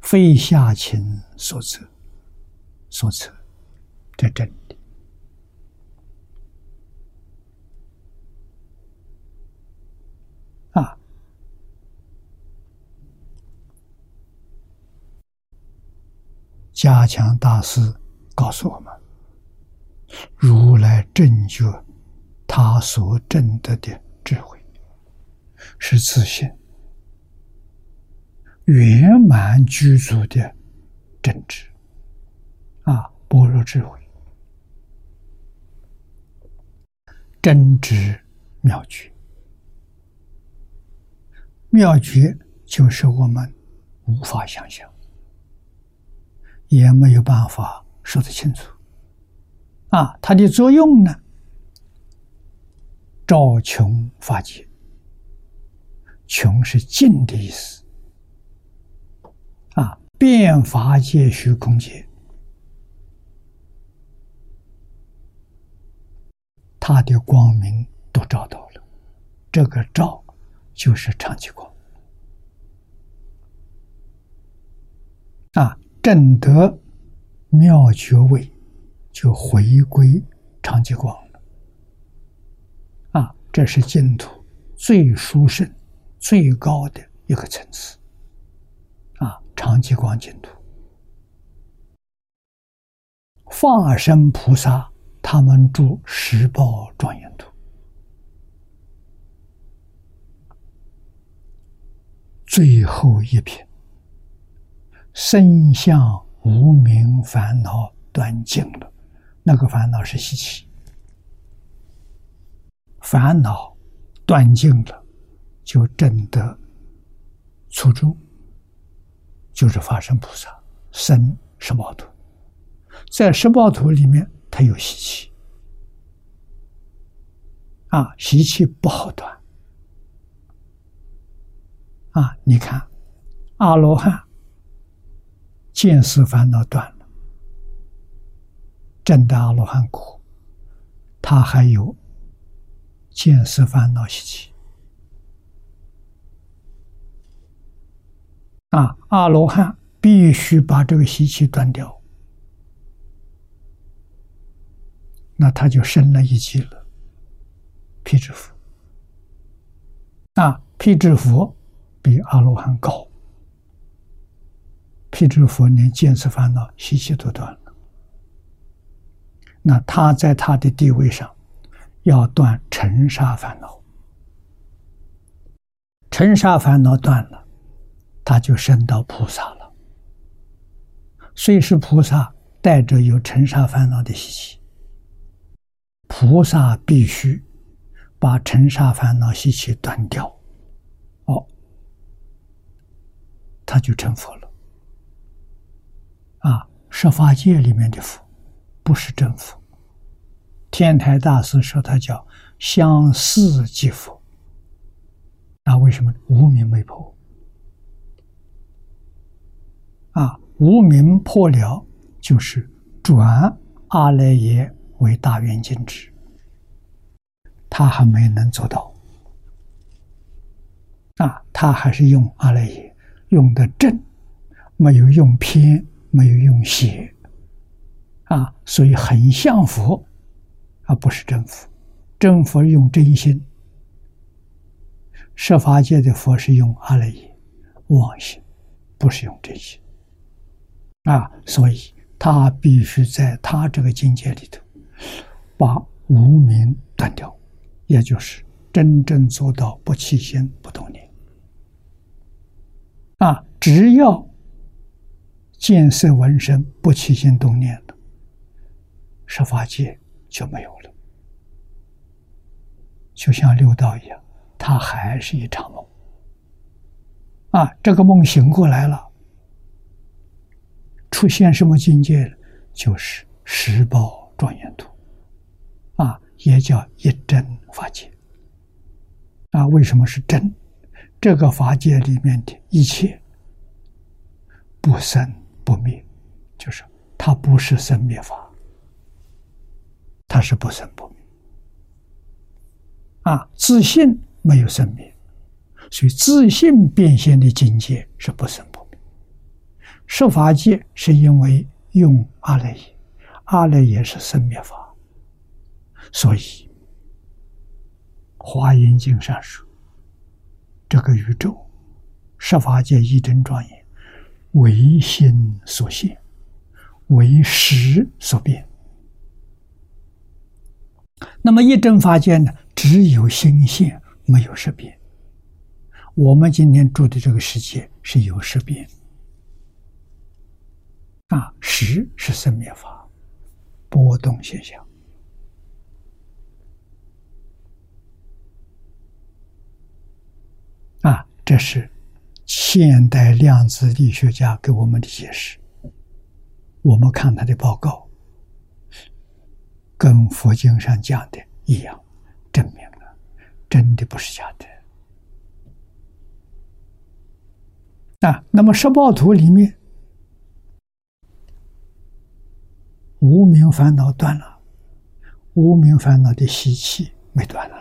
非下情所测，所测，这真的啊！加强大师告诉我们：如来正觉他所证得的智慧，是自信圆满具足的正知啊，般若智慧，真知妙觉，妙觉就是我们无法想象，也没有办法说得清楚。啊，它的作用呢？照穷法界，穷是尽的意思。啊，变法界虚空界，它的光明都照到了。这个照就是长期光。啊，正得妙觉位。就回归长吉光，这是净土最殊胜、最高的一个层次，啊，长吉光净土，化身菩萨他们住十宝庄严土，最后一品，身相无名烦恼断尽了。那个烦恼是习气，烦恼断尽了，就证得初住，就是发生菩萨生十宝图，在十宝图里面，它有习气，啊，习气不好断，啊，你看，阿罗汉见识烦恼断了。正的阿罗汉果，他还有见识烦恼习气啊！阿罗汉必须把这个习气断掉，那他就升了一级了。辟支佛啊，辟支佛比阿罗汉高，辟支佛连见识烦恼习气都断了。那他在他的地位上，要断尘沙烦恼，尘沙烦恼断了，他就升到菩萨了。虽是菩萨，带着有尘沙烦恼的习气，菩萨必须把尘沙烦恼习气断掉，哦，他就成佛了。啊，十法界里面的佛。不是真佛，天台大师说他叫相似即佛。那为什么无名没破？啊，无名破了，就是转阿赖耶为大圆镜智，他还没能做到。啊，他还是用阿赖耶用的正，没有用偏，没有用邪。啊，所以很像佛，而不是真佛。真佛用真心，设法界的佛是用阿赖耶妄心，不是用真心。啊，所以他必须在他这个境界里头，把无名断掉，也就是真正做到不起心不动念。啊，只要见色闻声不起心动念的。十法界就没有了，就像六道一样，它还是一场梦。啊，这个梦醒过来了，出现什么境界？就是十宝庄严图，啊，也叫一真法界。啊，为什么是真？这个法界里面的一切不生不灭，就是它不是生灭法。它是不生不灭啊，自信没有生灭，所以自信变现的境界是不生不灭。设法界是因为用阿赖耶，阿赖耶是生灭法，所以《华严经》上说，这个宇宙设法界一真庄严，唯心所现，为识所变。那么一真法界呢，只有心现，没有识别。我们今天住的这个世界是有识别。啊，识是生灭法，波动现象。啊，这是现代量子力学家给我们的解释。我们看他的报告，跟佛经上讲的一样，证明了真的不是假的。啊，那么十报图里面。无名烦恼断了，无名烦恼的习气没断了，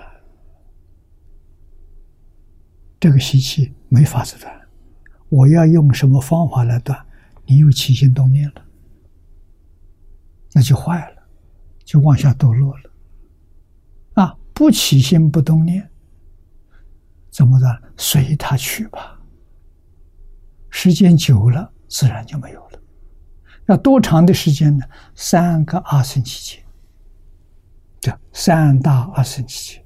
这个习气没法子断。我要用什么方法来断？你又起心动念了，那就坏了，就往下堕落了。啊，不起心不动念，怎么断？随他去吧。时间久了，自然就没有了。要多长的时间呢？三个二生期间，叫三大二生期间，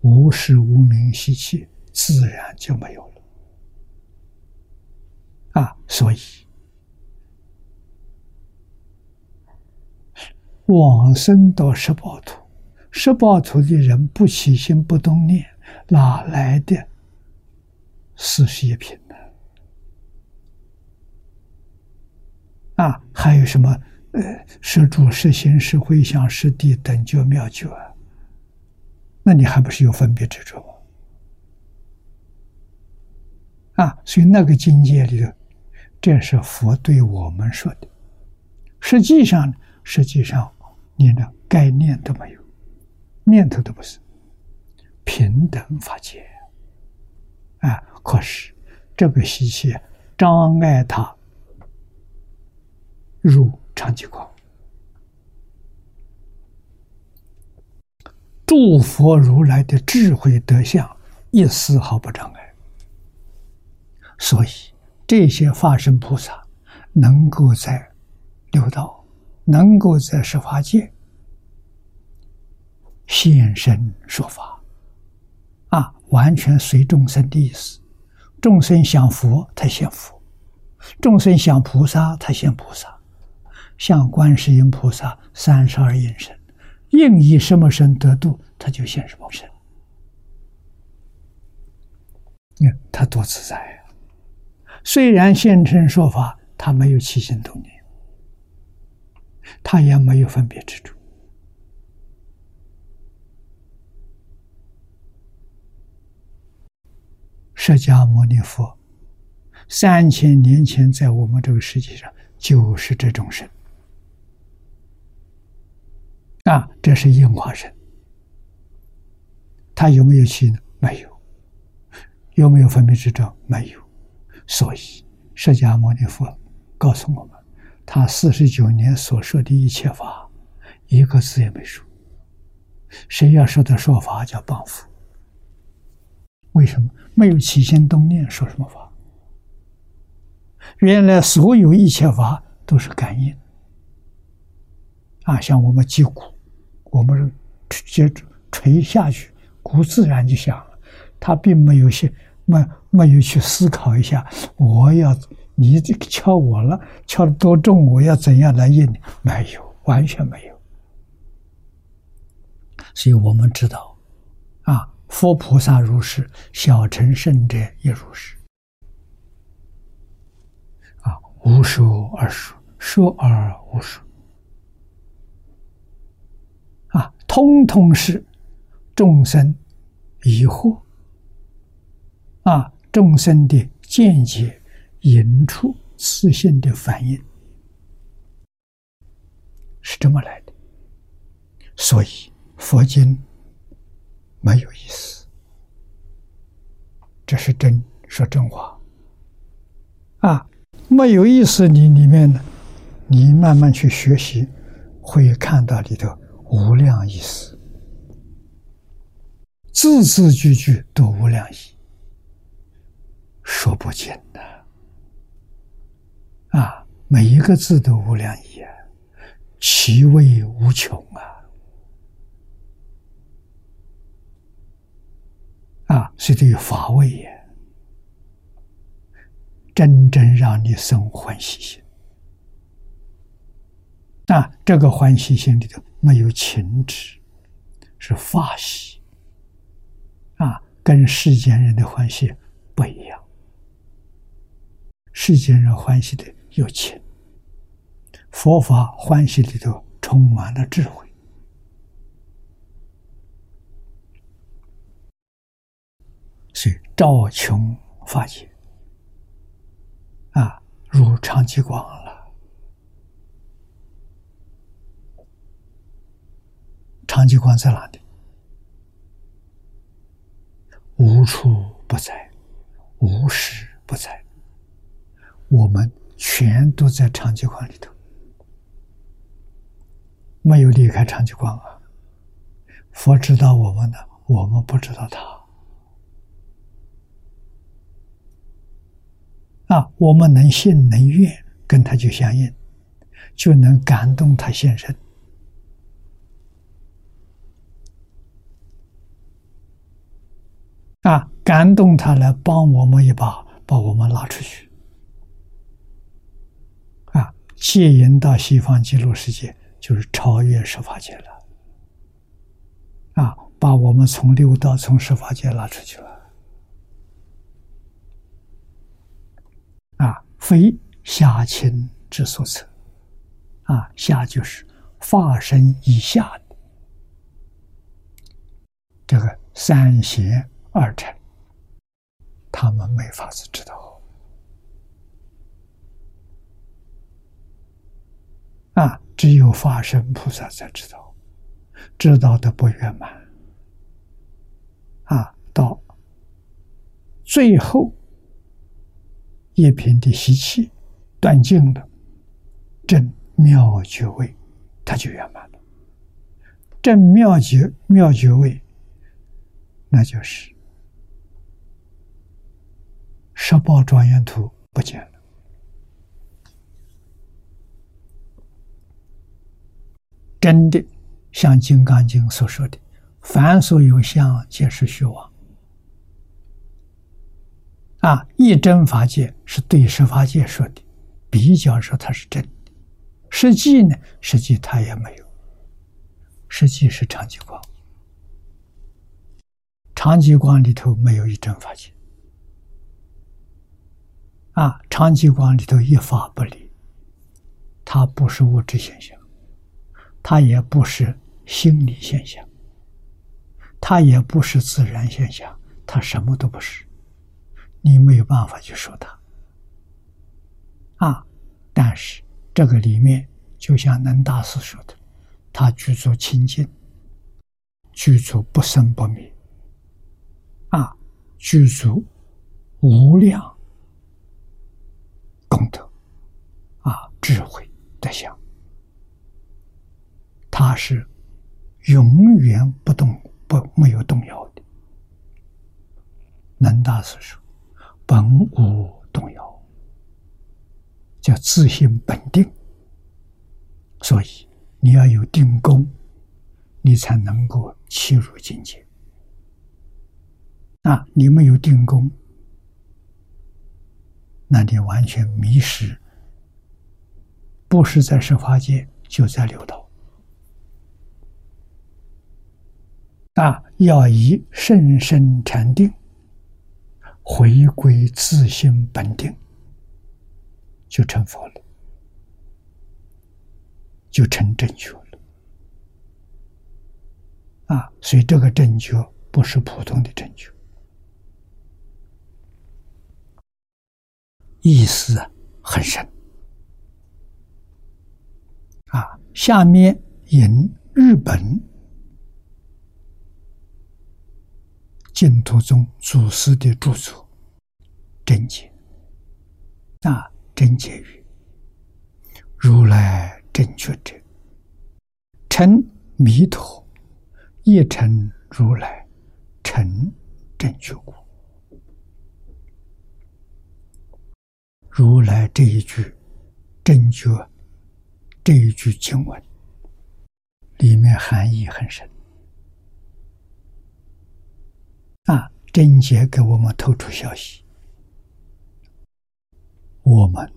无时无名习气自然就没有了。啊，所以往生到十八土，十八土的人不起心不动念，哪来的四十一品？啊，还有什么？呃，是主、是心、是回向、是地等觉妙觉啊？那你还不是有分别执着吗？啊，所以那个境界里头，这是佛对我们说的。实际上，实际上，你的概念都没有，念头都不是平等法界啊。可是这个习气障碍他。入长吉光，诸佛如来的智慧德相一丝毫不障碍，所以这些化身菩萨能够在六道，能够在十法界现身说法，啊，完全随众生的意思，众生想佛，他现佛；众生想菩萨，他现菩萨。像观世音菩萨三十二应身，应以什么身得度，他就现什么身。你看他多自在啊！虽然现身说法，他没有起心动念，他也没有分别之处。释迦牟尼佛三千年前在我们这个世界上就是这种身。啊，这是应化身，他有没有心？没有。有没有分别执着？没有。所以，释迦牟尼佛告诉我们，他四十九年所说的一切法，一个字也没说。谁要说的说法叫谤佛？为什么没有起心动念说什么法？原来所有一切法都是感应。啊，像我们击鼓。我们接锤下去，鼓自然就响了。他并没有去没没有去思考一下，我要你这个敲我了，敲的多重，我要怎样来应？没有，完全没有。所以我们知道，啊，佛菩萨如是，小乘圣者也如是。啊，无说而说，说而无说。啊通通是众生疑惑啊，众生的见解引出自信的反应，是这么来的。所以佛经没有意思，这是真说真话啊，没有意思。你里面呢，你慢慢去学习，会看到里头。无量意思，字字句句都无量意，说不尽的！每一个字都无量意啊！其味无穷啊！啊，所以这有法味也，真正让你生欢喜心。那这个欢喜心里头没有情执，是法喜啊，跟世间人的欢喜不一样。世间人欢喜的有钱，佛法欢喜里头充满了智慧，是照穷法界啊，如长吉光了。长吉光在哪里？无处不在，无时不在。我们全都在长吉光里头，没有离开长吉光啊！佛知道我们的，我们不知道他。啊，我们能信能愿，跟他就相应，就能感动他现身。啊，感动他来帮我们一把，把我们拉出去。戒引到西方极乐世界，就是超越十法界了。啊，把我们从六道、从十法界拉出去了。啊，非下亲之所测。啊，下就是化身以下的这个三贤。二乘，他们没法子知道啊，只有法身菩萨才知道，知道的不圆满啊，到最后一品的习气断尽了，正妙觉位，他就圆满了。正妙觉妙觉位，那就是。十报庄严图不见了，真的像《金刚经》所说的：“凡所有相，皆是虚妄。”啊，一真法界是对十法界说的，比较说它是真的。实际呢，实际它也没有，实际是长极光，长极光里头没有一真法界。啊，长极光里头一法不离，它不是物质现象，它也不是心理现象，它也不是自然现象，它什么都不是，你没有办法去说它。啊，但是这个里面，就像能大师说的，他居住清净，居住不生不灭，啊，居住无量。功德啊，智慧的相，它是永远不动、不没有动摇的。南大师说：“本无动摇，叫自性本定。”所以你要有定功，你才能够切入境界。啊，你没有定功。那你完全迷失，不是在十法界，就在六道。啊，要以甚深禅定回归自性本定，就成佛了，就成正觉了。啊，所以这个正觉不是普通的正觉。意思很深啊！下面引日本净土宗祖师的著作《真解》那，《真解》语：“如来正觉者，成弥陀，亦成如来，成正觉故。”如来这一句正觉这一句经文里面含义很深啊！贞节给我们透出消息，我们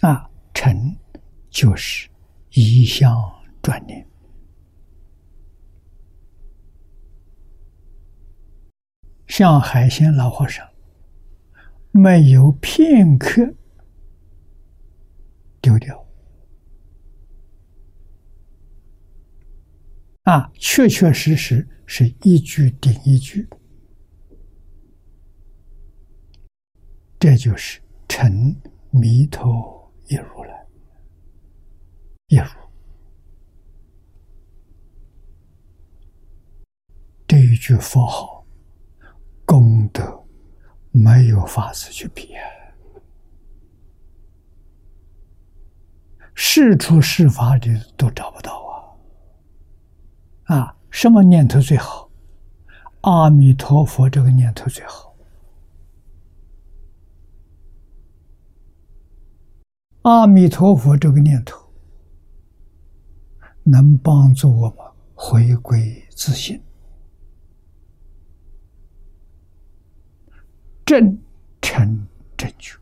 啊，臣就是一向专念，像海鲜老和尚，没有片刻丢掉。啊，确确实实是一句顶一句，这就是成弥陀一如来一如这一句佛号，功德没有法子去比啊！是出是法的都找不到！什么念头最好？阿弥陀佛这个念头最好。阿弥陀佛这个念头能帮助我们回归自信，真诚正觉。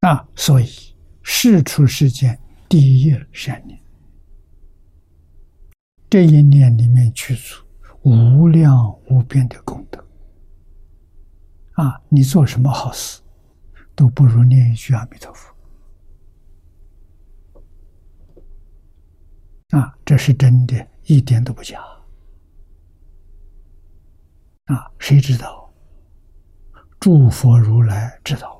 啊，所以。是出世间第一善念，这一念里面去除无量无边的功德。啊，你做什么好事，都不如念一句阿弥陀佛。啊，这是真的，一点都不假。啊，谁知道？诸佛如来知道。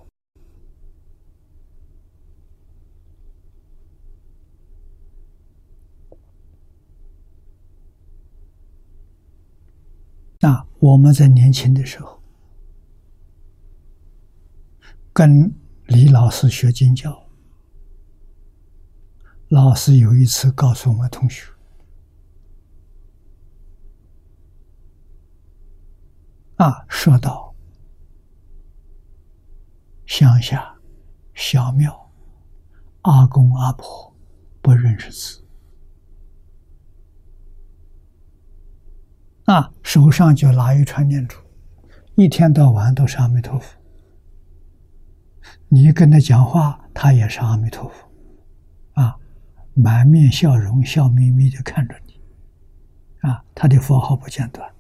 那我们在年轻的时候，跟李老师学经教，老师有一次告诉我们同学，啊，说到乡下小庙，阿公阿婆不认识字。啊，手上就拿一串念珠，一天到晚都是阿弥陀佛。你跟他讲话，他也是阿弥陀佛，啊，满面笑容，笑眯眯的看着你，啊，他的佛号不间断。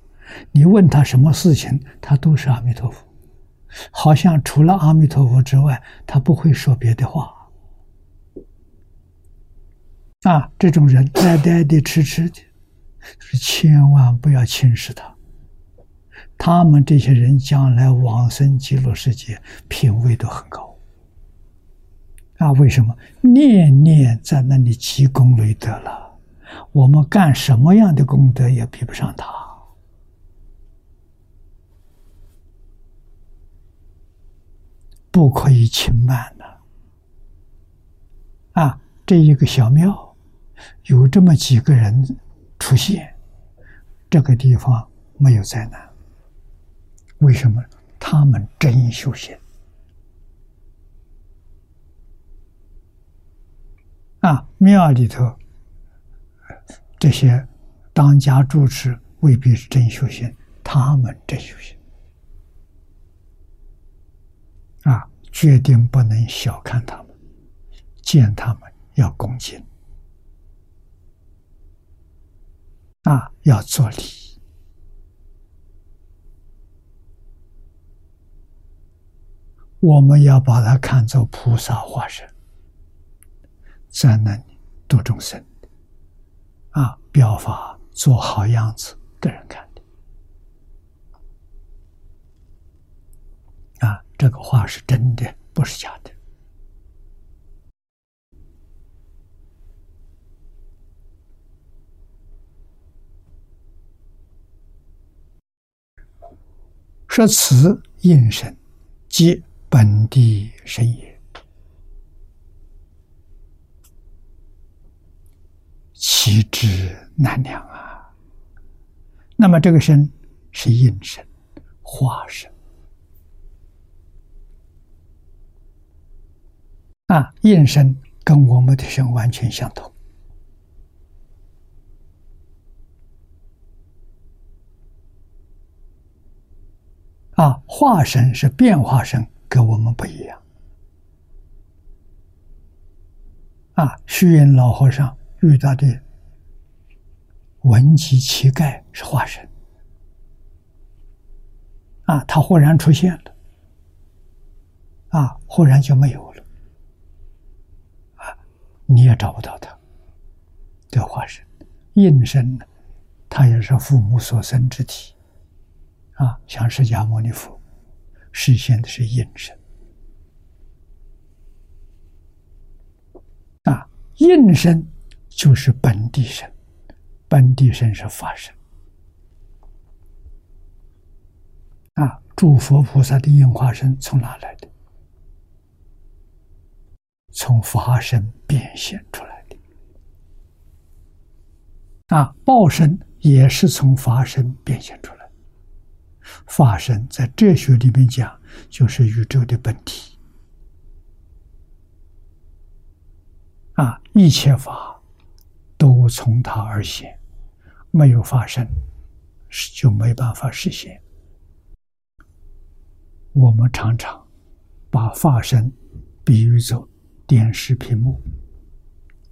你问他什么事情，他都是阿弥陀佛，好像除了阿弥陀佛之外，他不会说别的话。啊，这种人呆呆的、痴痴的。是 千万不要轻视他，他们这些人将来往生极乐世界，品位都很高。啊，为什么念念在那里积功累德了？我们干什么样的功德也比不上他，不可以轻慢的。啊，这一个小庙，有这么几个人。出现这个地方没有灾难，为什么？他们真修行啊！庙里头这些当家主持未必是真修行，他们真修行啊！决定不能小看他们，见他们要恭敬。啊，要做礼，我们要把它看作菩萨化身，在那里度众生，啊，表法做好样子给人看的，啊，这个话是真的，不是假的。说此应身，即本地身也，其质难量啊。那么这个身是应身、化身啊，应身跟我们的身完全相同。啊，化身是变化身，跟我们不一样。啊，虚云老和尚遇到的文姬乞丐是化身。啊，他忽然出现了，啊，忽然就没有了，啊，你也找不到他，的化身，应身呢，他也是父母所生之体，啊，像释迦牟尼佛，实现的是应身，啊，应身就是本地身，本地身是法身。啊，诸佛菩萨的应化身从哪来的？从法身变现出来的。啊，报身也是从法身变现出来。法身在哲学里面讲，就是宇宙的本体。啊，一切法都从它而现，没有法身，是就没办法实现。我们常常把法身比喻作电视屏幕。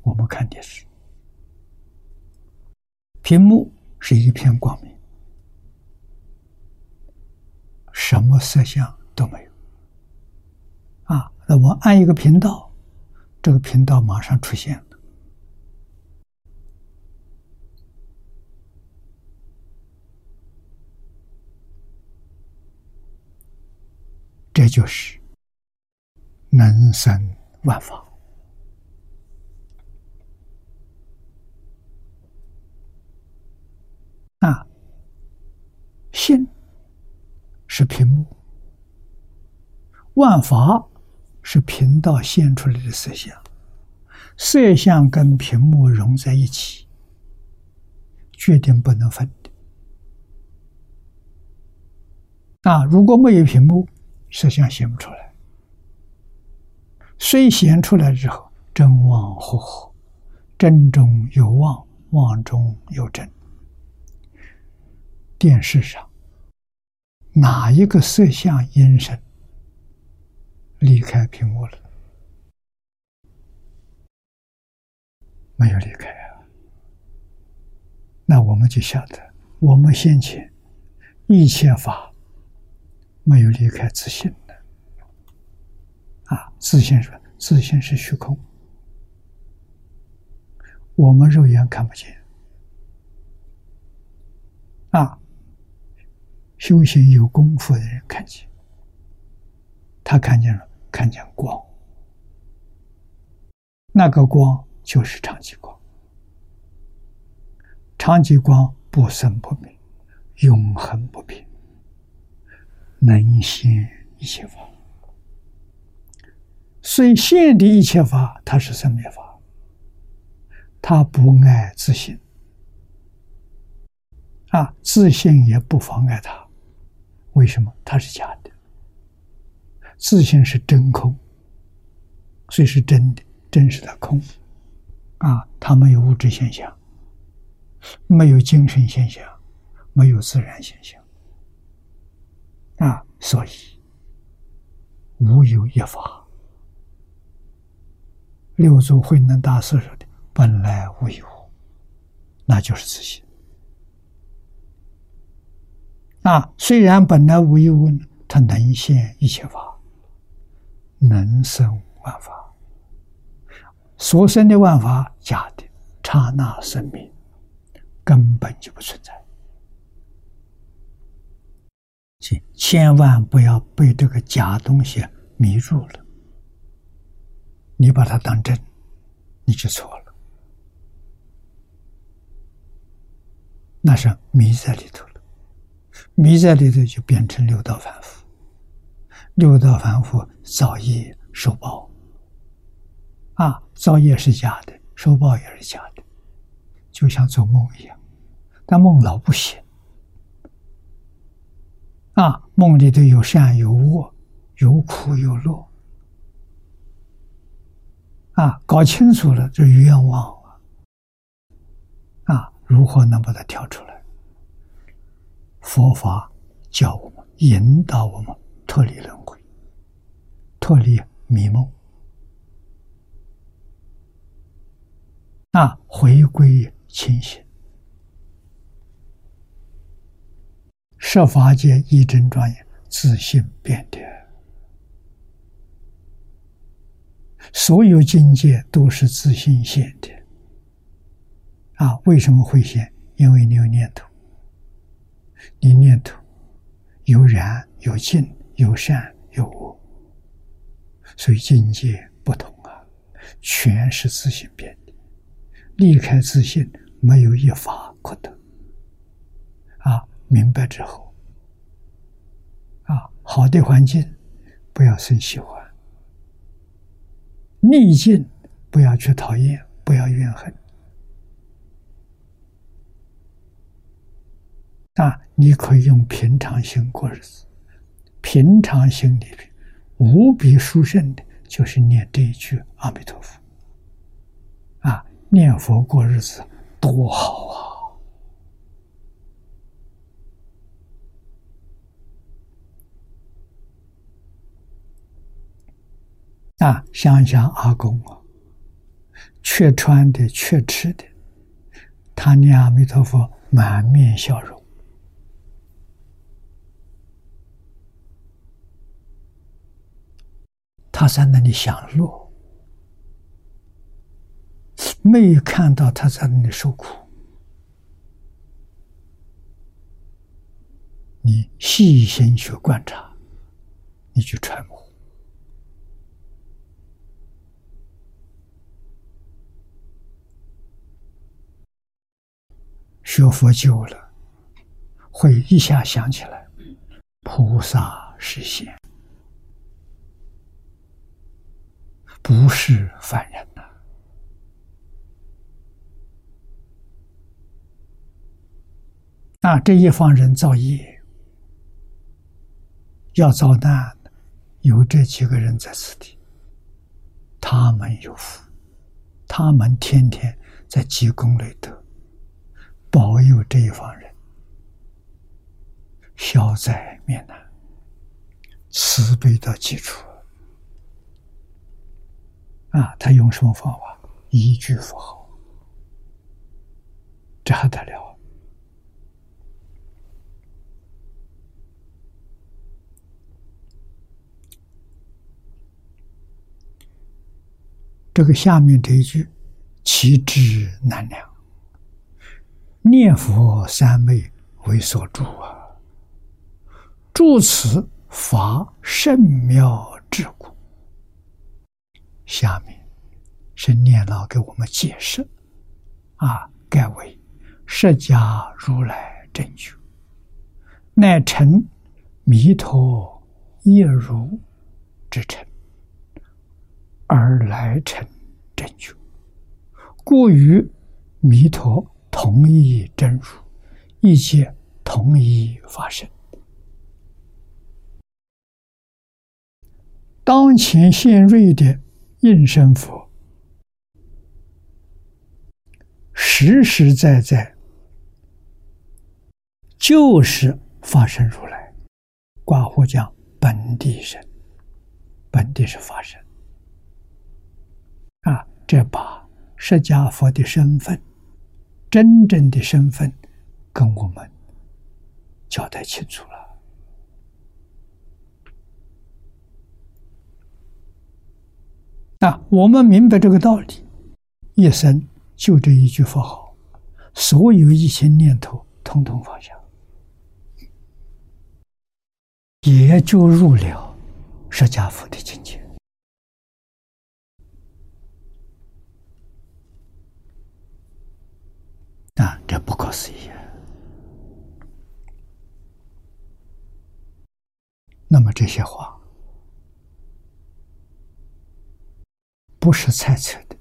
我们看电视，屏幕是一片光明，什么色相都没有。啊，那我按一个频道，这个频道马上出现了。这就是能生万法啊！心是屏幕，万法是频道现出来的色相，色相跟屏幕融在一起，决定不能分的啊！如果没有屏幕，色相显不出来，虽显出来之后，真妄合合，真中有妄，妄中有真。电视上哪一个色相阴神离开屏幕了？没有离开啊。那我们就晓得，我们先前一切法。没有离开自信的啊！自信是自信是虚空，我们肉眼看不见啊。修行有功夫的人看见，他看见了，看见光，那个光就是长极光，长极光不生不灭，永恒不变。能现一切法，所以现的一切法，它是生灭法，它不爱自信，啊，自信也不妨碍它。为什么？它是假的，自信是真空，所以是真的，真实的空，啊，它没有物质现象，没有精神现象，没有自然现象。啊，所以无有一法。六祖慧能大师说的“本来无一物”，那就是自信。啊，虽然本来无一物，它能现一切法，能生万法。所生的万法假的，刹那生命根本就不存在。千万不要被这个假东西迷住了，你把它当真，你就错了。那是迷在里头了，迷在里头就变成六道凡夫，六道凡夫造业受报，啊，造业是假的，受报也是假的，就像做梦一样，但梦老不醒。啊，梦里头有善有恶，有苦有乐，啊，搞清楚了这愿望啊！啊，如何能把它挑出来？佛法教我们，引导我们脱离轮回，脱离迷梦，啊，回归清醒。设法界一真庄严，自信变的。所有境界都是自信现的。啊，为什么会现？因为你有念头，你念头有染有净，有善有恶，所以境界不同啊，全是自信变的。离开自信，没有一法可得。啊，明白之后，啊，好的环境不要生喜欢。逆境，不要去讨厌，不要怨恨。啊，你可以用平常心过日子。平常心里边，无比殊胜的，就是念这一句阿弥陀佛。啊，念佛过日子多好啊！啊，想想阿公啊，缺穿的，缺吃的，他念阿弥陀佛，满面笑容。他在那里享乐，没有看到他在那里受苦。你细心去观察，你去揣摩。学佛久了，会一下想起来，菩萨实现，不是凡人呐。啊，这一方人造业，要遭难，有这几个人在此地，他们有福，他们天天在积功累德。保佑这一方人消灾免难，慈悲的基础啊！他用什么方法？一句佛号，这还得了？这个下面这一句，其之难量。念佛三昧为所住啊，住此法甚妙之故。下面是念老给我们解释啊，盖为释迦如来真觉，乃成弥陀一如之成，而来成真觉，故于弥陀。同一真如，一切同一发生。当前现瑞的应身佛，实实在在就是发生如来。挂或讲本地生，本地是发生。啊，这把释迦佛的身份。真正的身份跟我们交代清楚了啊！我们明白这个道理，一生就这一句佛号，所有一切念头统统放下，也就入了释迦佛的境界。啊，这不可思议！那么这些话不是猜测的，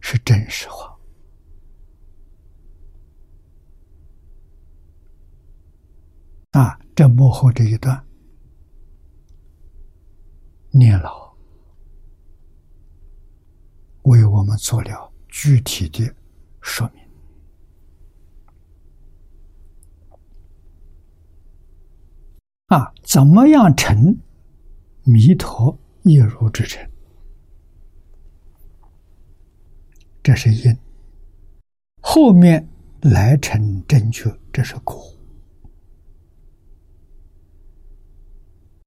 是真实话。啊，这幕后这一段，念老为我们做了具体的说明。啊，怎么样成弥陀一如之成？这是因，后面来成正确，这是果。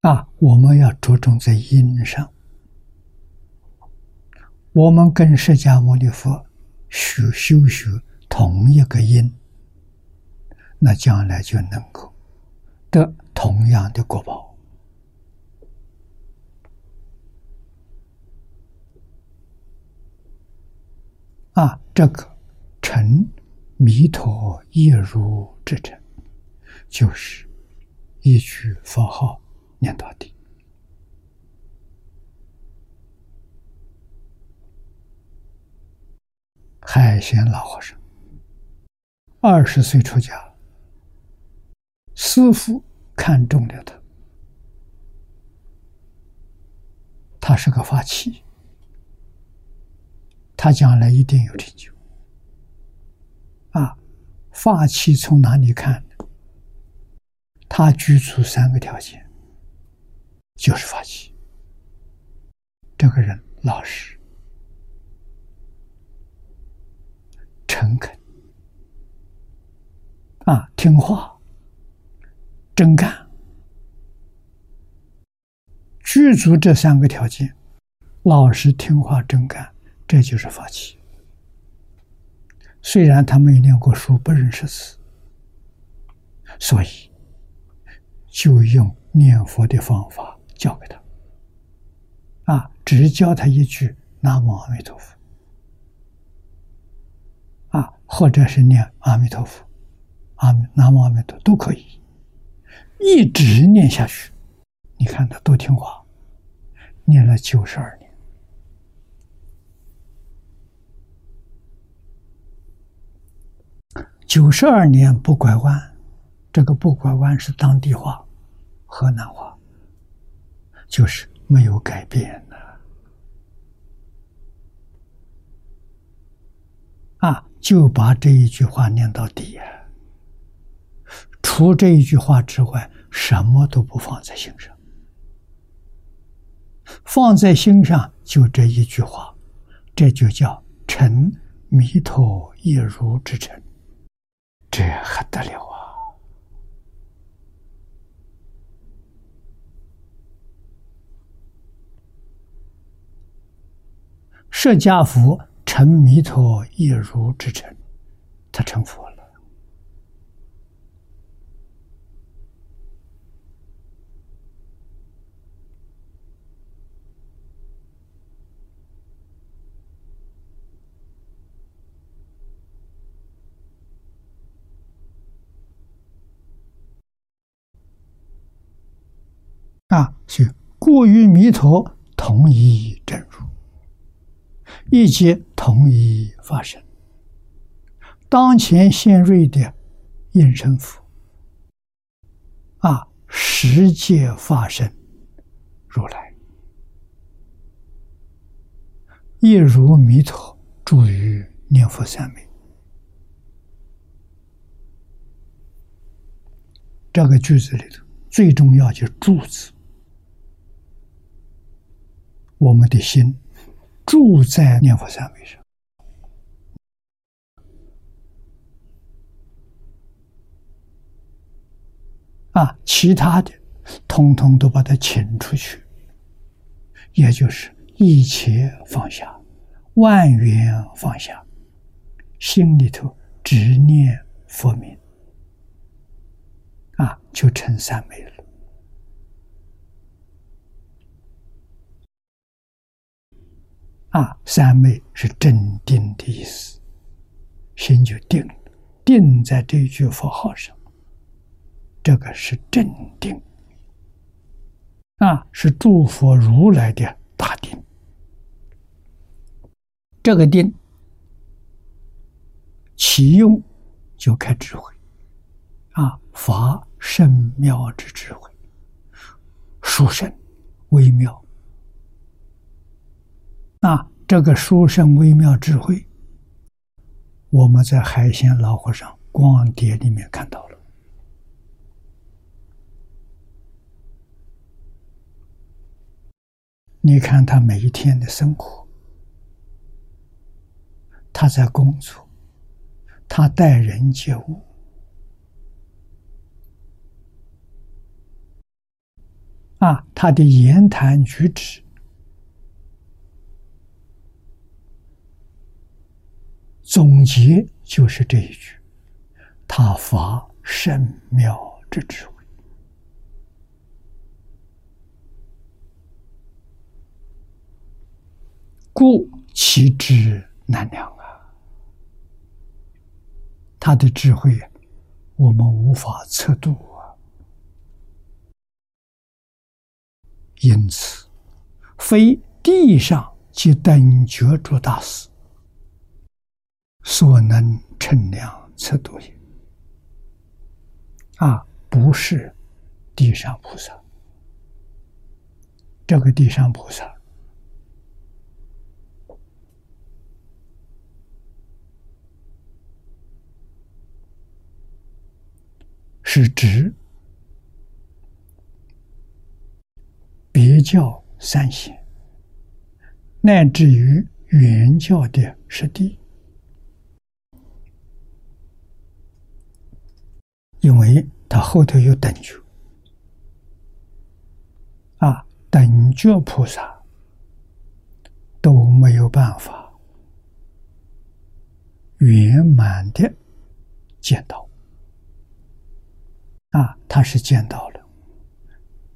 啊，我们要着重在因上。我们跟释迦牟尼佛学修学同一个因，那将来就能够得同样的果报。啊，这个成弥陀一如之成，就是一句佛号念到底。海贤老和尚二十岁出家，师父看中了他，他是个法器。他将来一定有成就。啊，法器从哪里看？他居住三个条件，就是法器。这个人老实、诚恳，啊，听话、真干，具足这三个条件，老实、听话、真干。这就是法器。虽然他没念过书，不认识字，所以就用念佛的方法教给他。啊，只教他一句“南无阿弥陀佛”，啊，或者是念“阿弥陀佛”，阿弥南无阿弥陀都可以，一直念下去。你看他多听话，念了九十二年。九十二年不拐弯，这个不拐弯是当地话，河南话，就是没有改变的啊！就把这一句话念到底啊！除这一句话之外，什么都不放在心上，放在心上就这一句话，这就叫成弥陀一如之成。这还得了啊！释迦佛成弥陀一如之成，他成佛了。啊，是故与弥陀同一正入，一皆同一发生。当前现瑞的应身佛，啊，十界发生如来，亦如弥陀住于念佛三昧。这个句子里头最重要就是“住”字。我们的心住在念佛三昧上，啊，其他的通通都把它请出去，也就是一切放下，万缘放下，心里头执念佛名，啊，就成三昧了。啊，三昧是镇定的意思，心就定了，定在这句佛号上。这个是镇定，啊，是诸佛如来的大定。这个定启用就开智慧，啊，法圣妙之智慧，殊胜微妙。啊，这个殊胜微妙智慧，我们在海鲜老和尚光碟里面看到了。你看他每一天的生活，他在工作，他待人接物，啊，他的言谈举止，总结就是这一句：他发甚妙之智慧。故其智难量啊！他的智慧，我们无法测度啊。因此，非地上及等觉诸大师所能称量测度也。啊，不是地上菩萨，这个地上菩萨。是指别教三贤，乃至于原教的师弟，因为他后头有等觉。啊，等觉菩萨都没有办法圆满的见到。啊，他是见到了，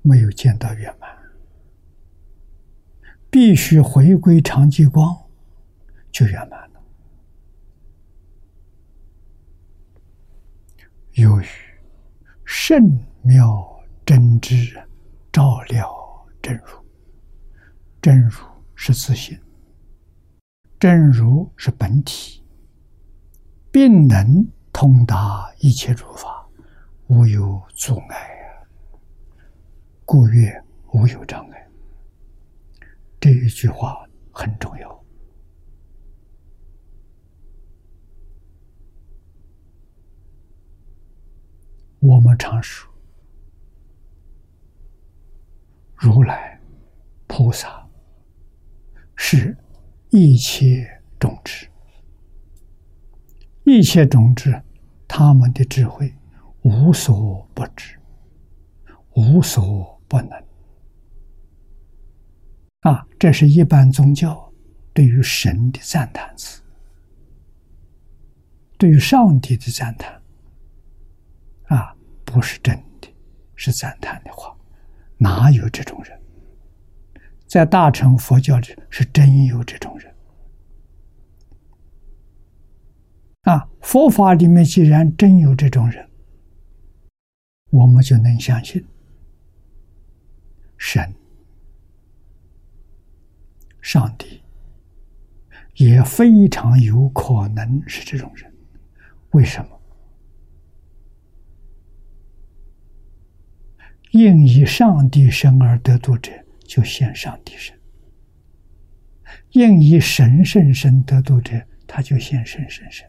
没有见到圆满，必须回归常寂光，就圆满了。由于圣妙真知照料真如，真如是自性，真如是本体，并能通达一切诸法。无有阻碍呀，故曰无有障碍。这一句话很重要。我们常说，如来、菩萨是一切种子，一切种子，他们的智慧。无所不知，无所不能。啊，这是一般宗教对于神的赞叹词，对于上帝的赞叹。不是真的，是赞叹的话，哪有这种人？在大乘佛教里，是真有这种人。啊，佛法里面既然真有这种人。我们就能相信，神、上帝也非常有可能是这种人。为什么？应以上帝身而得度者，就现上帝身；应以神圣身得度者，他就现神圣身。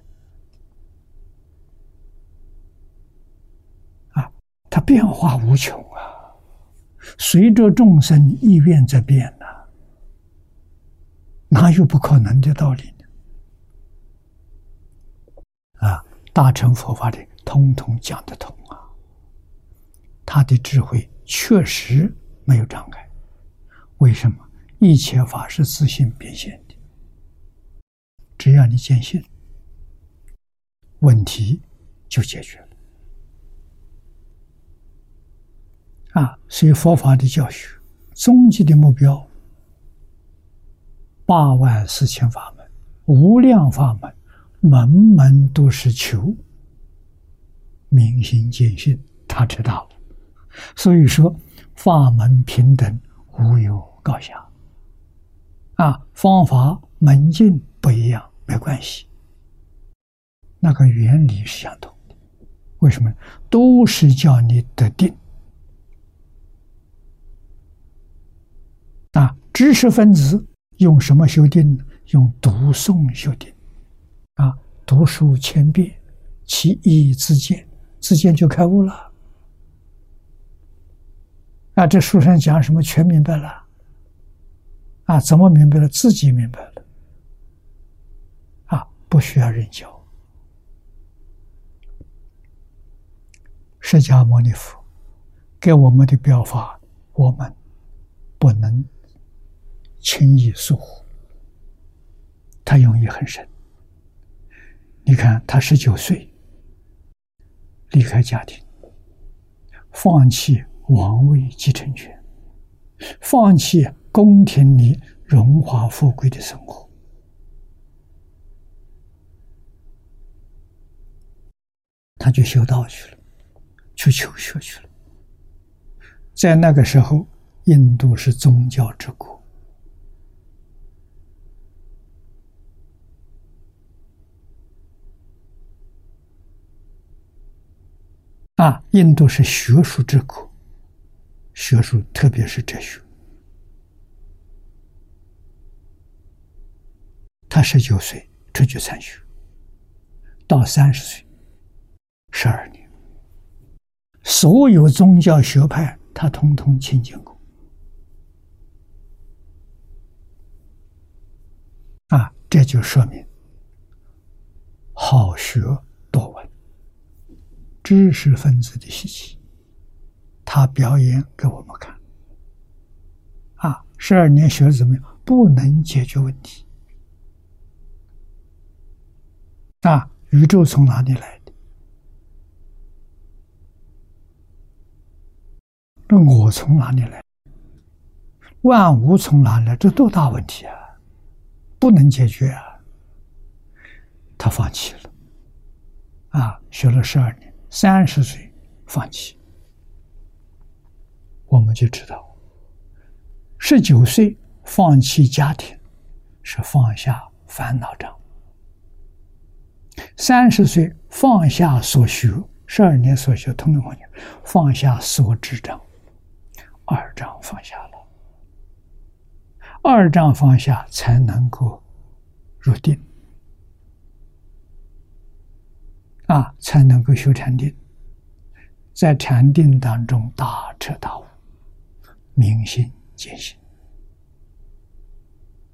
它变化无穷啊，随着众生意愿在变呐，哪有不可能的道理呢？啊，大乘佛法里通通讲得通，他的智慧确实没有障碍。为什么？一切法是自信变现的，只要你坚信，问题就解决了。啊，所以佛法的教学，终极的目标，八万四千法门，无量法门，门门都是求明心见性。他知道，所以说法门平等，无有高下。啊，方法门径不一样没关系，那个原理是相同的。为什么？都是叫你得定。啊，知识分子用什么修定呢？用读诵修定，啊，读书千遍，其义自见，自见就开悟了。啊，这书上讲什么全明白了？啊，怎么明白了？自己明白了。啊，不需要人教。释迦牟尼佛给我们的表法，我们不能轻易疏忽。他用意很深。你看，他十九岁离开家庭，放弃王位继承权，放弃宫廷里荣华富贵的生活，他就修道去了，去求学去了。在那个时候，印度是宗教之国。啊，印度是学术之国，学术特别是哲学。他十九岁出去参学，到三十岁，十二年，所有宗教学派他通通亲近过。啊，这就说明好学多闻。知识分子的习气，他表演给我们看。啊，十二年学的怎么样？不能解决问题。啊，宇宙从哪里来的？那我从哪里来？万物从哪来？这多大问题啊！不能解决啊！他放弃了。啊，学了十二年。三十岁放弃，我们就知道，十九岁放弃家庭是放下烦恼障；三十岁放下所学，十二年所学通通放下，放下所知障，二障放下了，二障放下才能够入定。啊，才能够修禅定，在禅定当中大彻大悟，明心见性，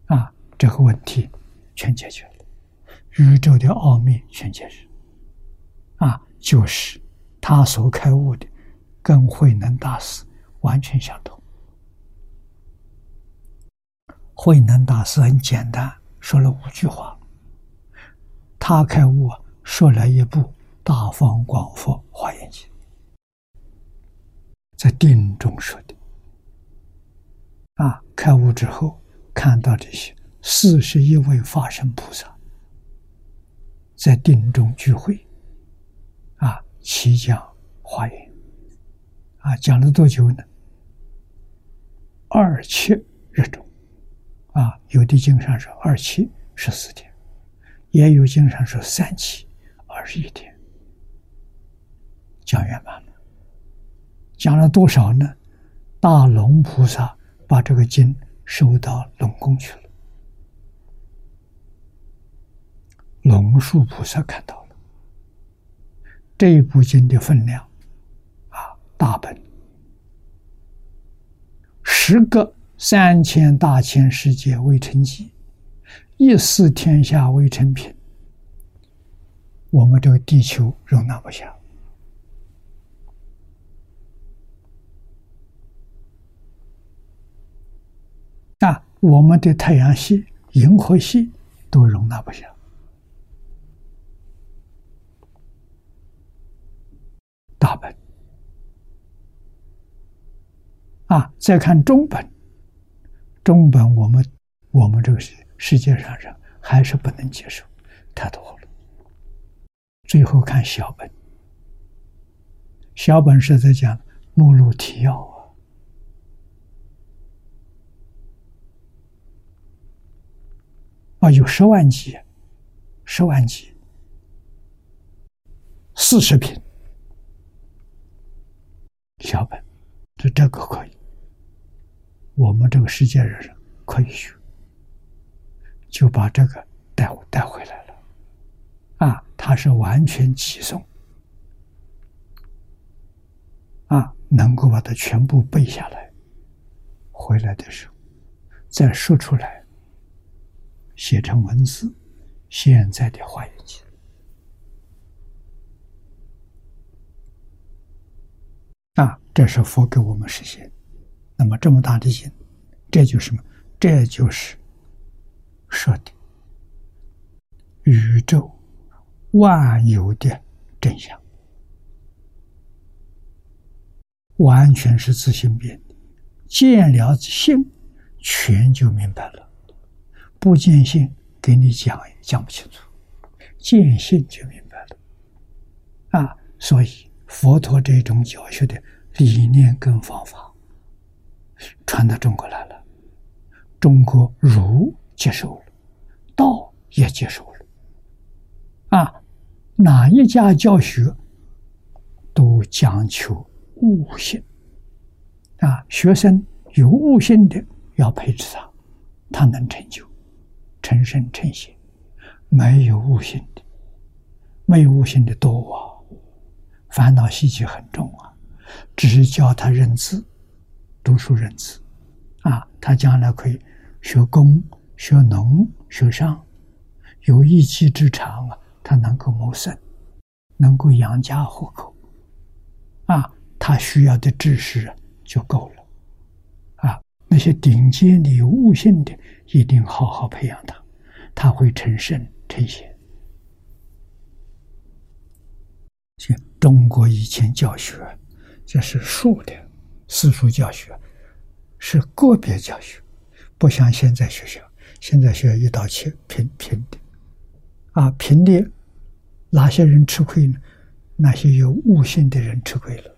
啊，这个问题全解决了，宇宙的奥秘全解释，啊，就是他所开悟的，跟慧能大师完全相同。慧能大师很简单，说了五句话，他开悟。说了一部《大方广佛华严经》，在定中说的。啊，开悟之后看到这些四十一位法身菩萨在定中聚会，啊，齐讲华严，啊，讲了多久呢？二七日中，啊，有的经上说二七十四天，也有经上说三七。二十一天讲圆满了，讲了多少呢？大龙菩萨把这个经收到龙宫去了，龙树菩萨看到了这一部经的分量啊，大本十个三千大千世界未成记，一四天下未成品。我们这个地球容纳不下，那我们的太阳系、银河系都容纳不下。大本啊，再看中本，中本我们我们这个世世界上人还是不能接受，太多了。最后看小本，小本是在讲目录提要啊，啊有十万集，十万集，四十品，小本，这这个可以，我们这个世界人可以学，就把这个带带回来了。啊，他是完全记诵，啊，能够把它全部背下来，回来的时候再说出来，写成文字，现在的华严经。啊，这是佛给我们实现。那么这么大的心，这就是什么？这就是设定宇宙万有的真相，完全是自性变的。见了性，全就明白了；不见性，给你讲也讲不清楚；见性就明白了。啊，所以。佛陀这种教学的理念跟方法传到中国来了，中国儒接受了，道也接受了，啊，哪一家教学都讲求悟性，啊，学生有悟性的要培植他，他能成就成圣成贤；没有悟性的，没有悟性的多啊。烦恼习气很重啊，只是教他认字，读书认字，啊，他将来可以学工、学农、学商，有一技之长啊，他能够谋生，能够养家糊口，啊，他需要的知识就够了，那些顶尖的有悟性的，一定好好培养他，他会成圣成贤。中国以前教学，这是数的私塾教学，是个别教学，不像现在学校。现在学校一刀切，平平的，啊，平的，哪些人吃亏呢？那些有悟性的人吃亏了。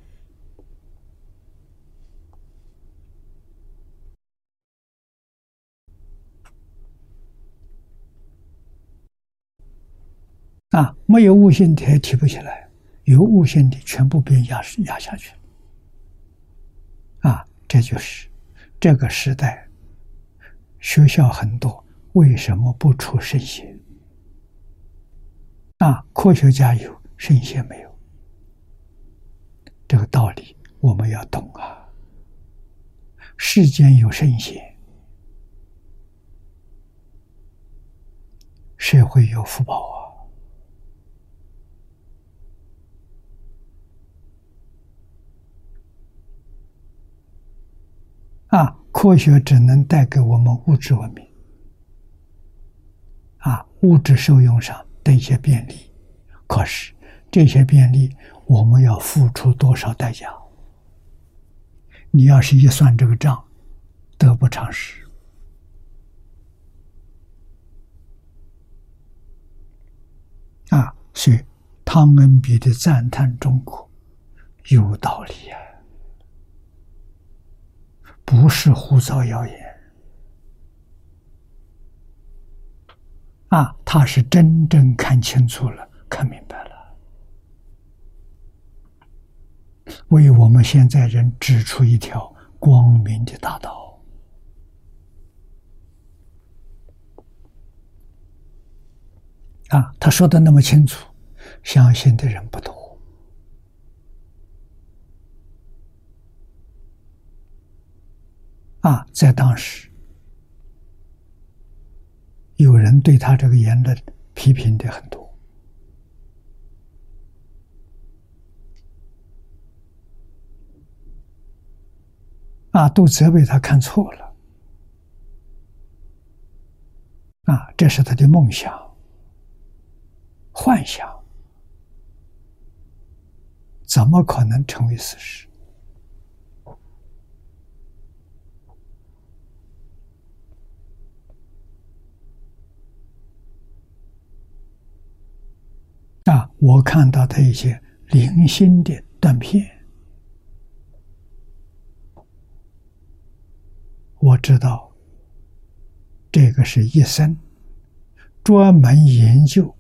啊，没有悟性的也提不起来。有悟性的全部被压压下去啊！这就是这个时代学校很多，为什么不出圣贤？啊，科学家有，圣贤没有，这个道理我们要懂啊！世间有圣贤，社会有福报啊！啊，科学只能带给我们物质文明，啊，物质受用上的一些便利。可是这些便利，我们要付出多少代价？你要是一算这个账，得不偿失。啊，所以汤恩比的赞叹中国有道理呀。不是胡造谣言啊！他是真正看清楚了，看明白了，为我们现在人指出一条光明的大道啊！他说的那么清楚，相信的人不多。啊，在当时，有人对他这个言论批评的很多，啊，都责备他看错了，啊，这是他的梦想、幻想，怎么可能成为事实？啊，我看到的一些零星的断片，我知道这个是一生专门研究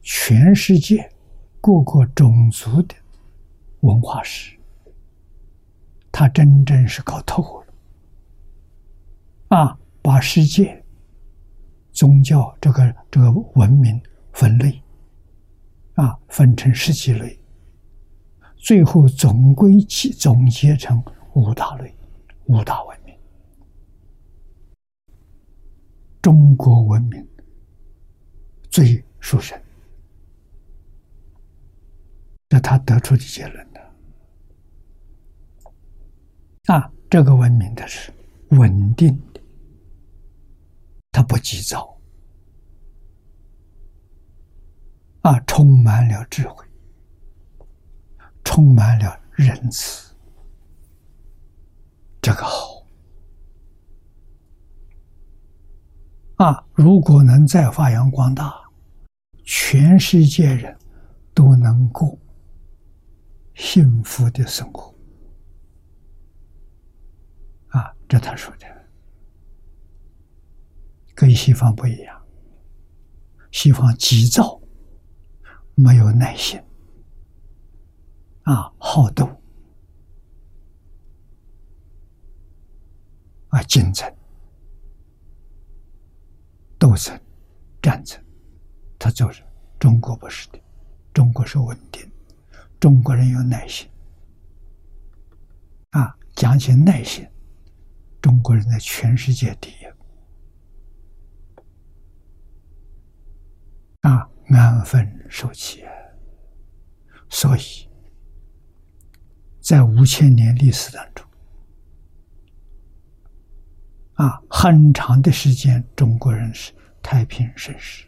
全世界各个种族的文化史，他真正是搞透了。啊，把世界宗教这个这个文明分类，啊，分成十几类，最后总归其总结成五大类，五大文明。中国文明最殊胜，这他得出的结论的。啊，这个文明的是稳定的，它不急躁，啊，充满了智慧，充满了仁慈，这个好。啊，如果能再发扬光大，全世界人都能够幸福的生活啊。这他说的，跟西方不一样。西方急躁，没有耐心，啊，好斗，啊，竞争、斗争、战争，他就是。中国不是的，中国是稳定，中国人有耐心，啊，讲起耐心。中国人在全世界第一。啊，安分守己，所以，在五千年历史当中，啊，很长的时间，中国人是太平盛世。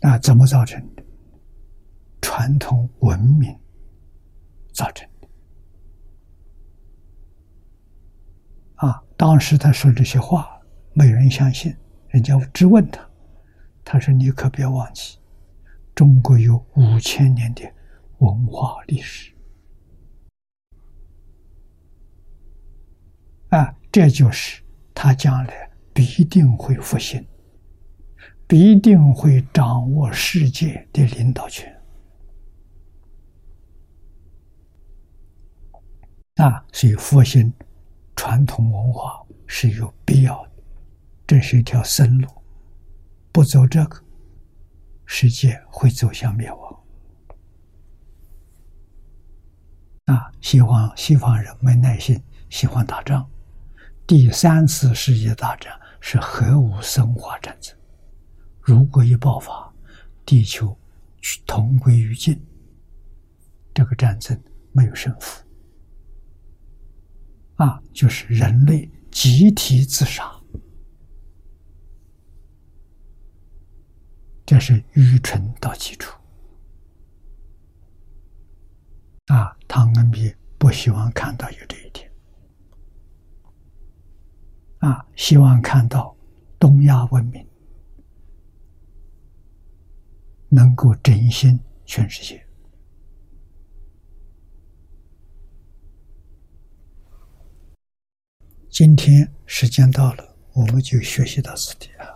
啊，怎么造成的？传统文明造成的。啊！当时他说这些话，没人相信。人家质问他，他说：“你可别忘记，中国有五千年的文化历史。啊，这就是他将来必定会复兴，必定会掌握世界的领导权。啊，所以复兴。”传统文化是有必要的，这是一条生路，不走这个，世界会走向灭亡。啊，西方西方人没耐心，喜欢打仗。第三次世界大战是核武生化战争，如果一爆发，地球同归于尽。这个战争没有胜负。啊，就是人类集体自杀，这是愚蠢到极处。啊，唐恩比不希望看到有这一天。啊，希望看到东亚文明能够振兴全世界。今天时间到了，我们就学习到此地啊。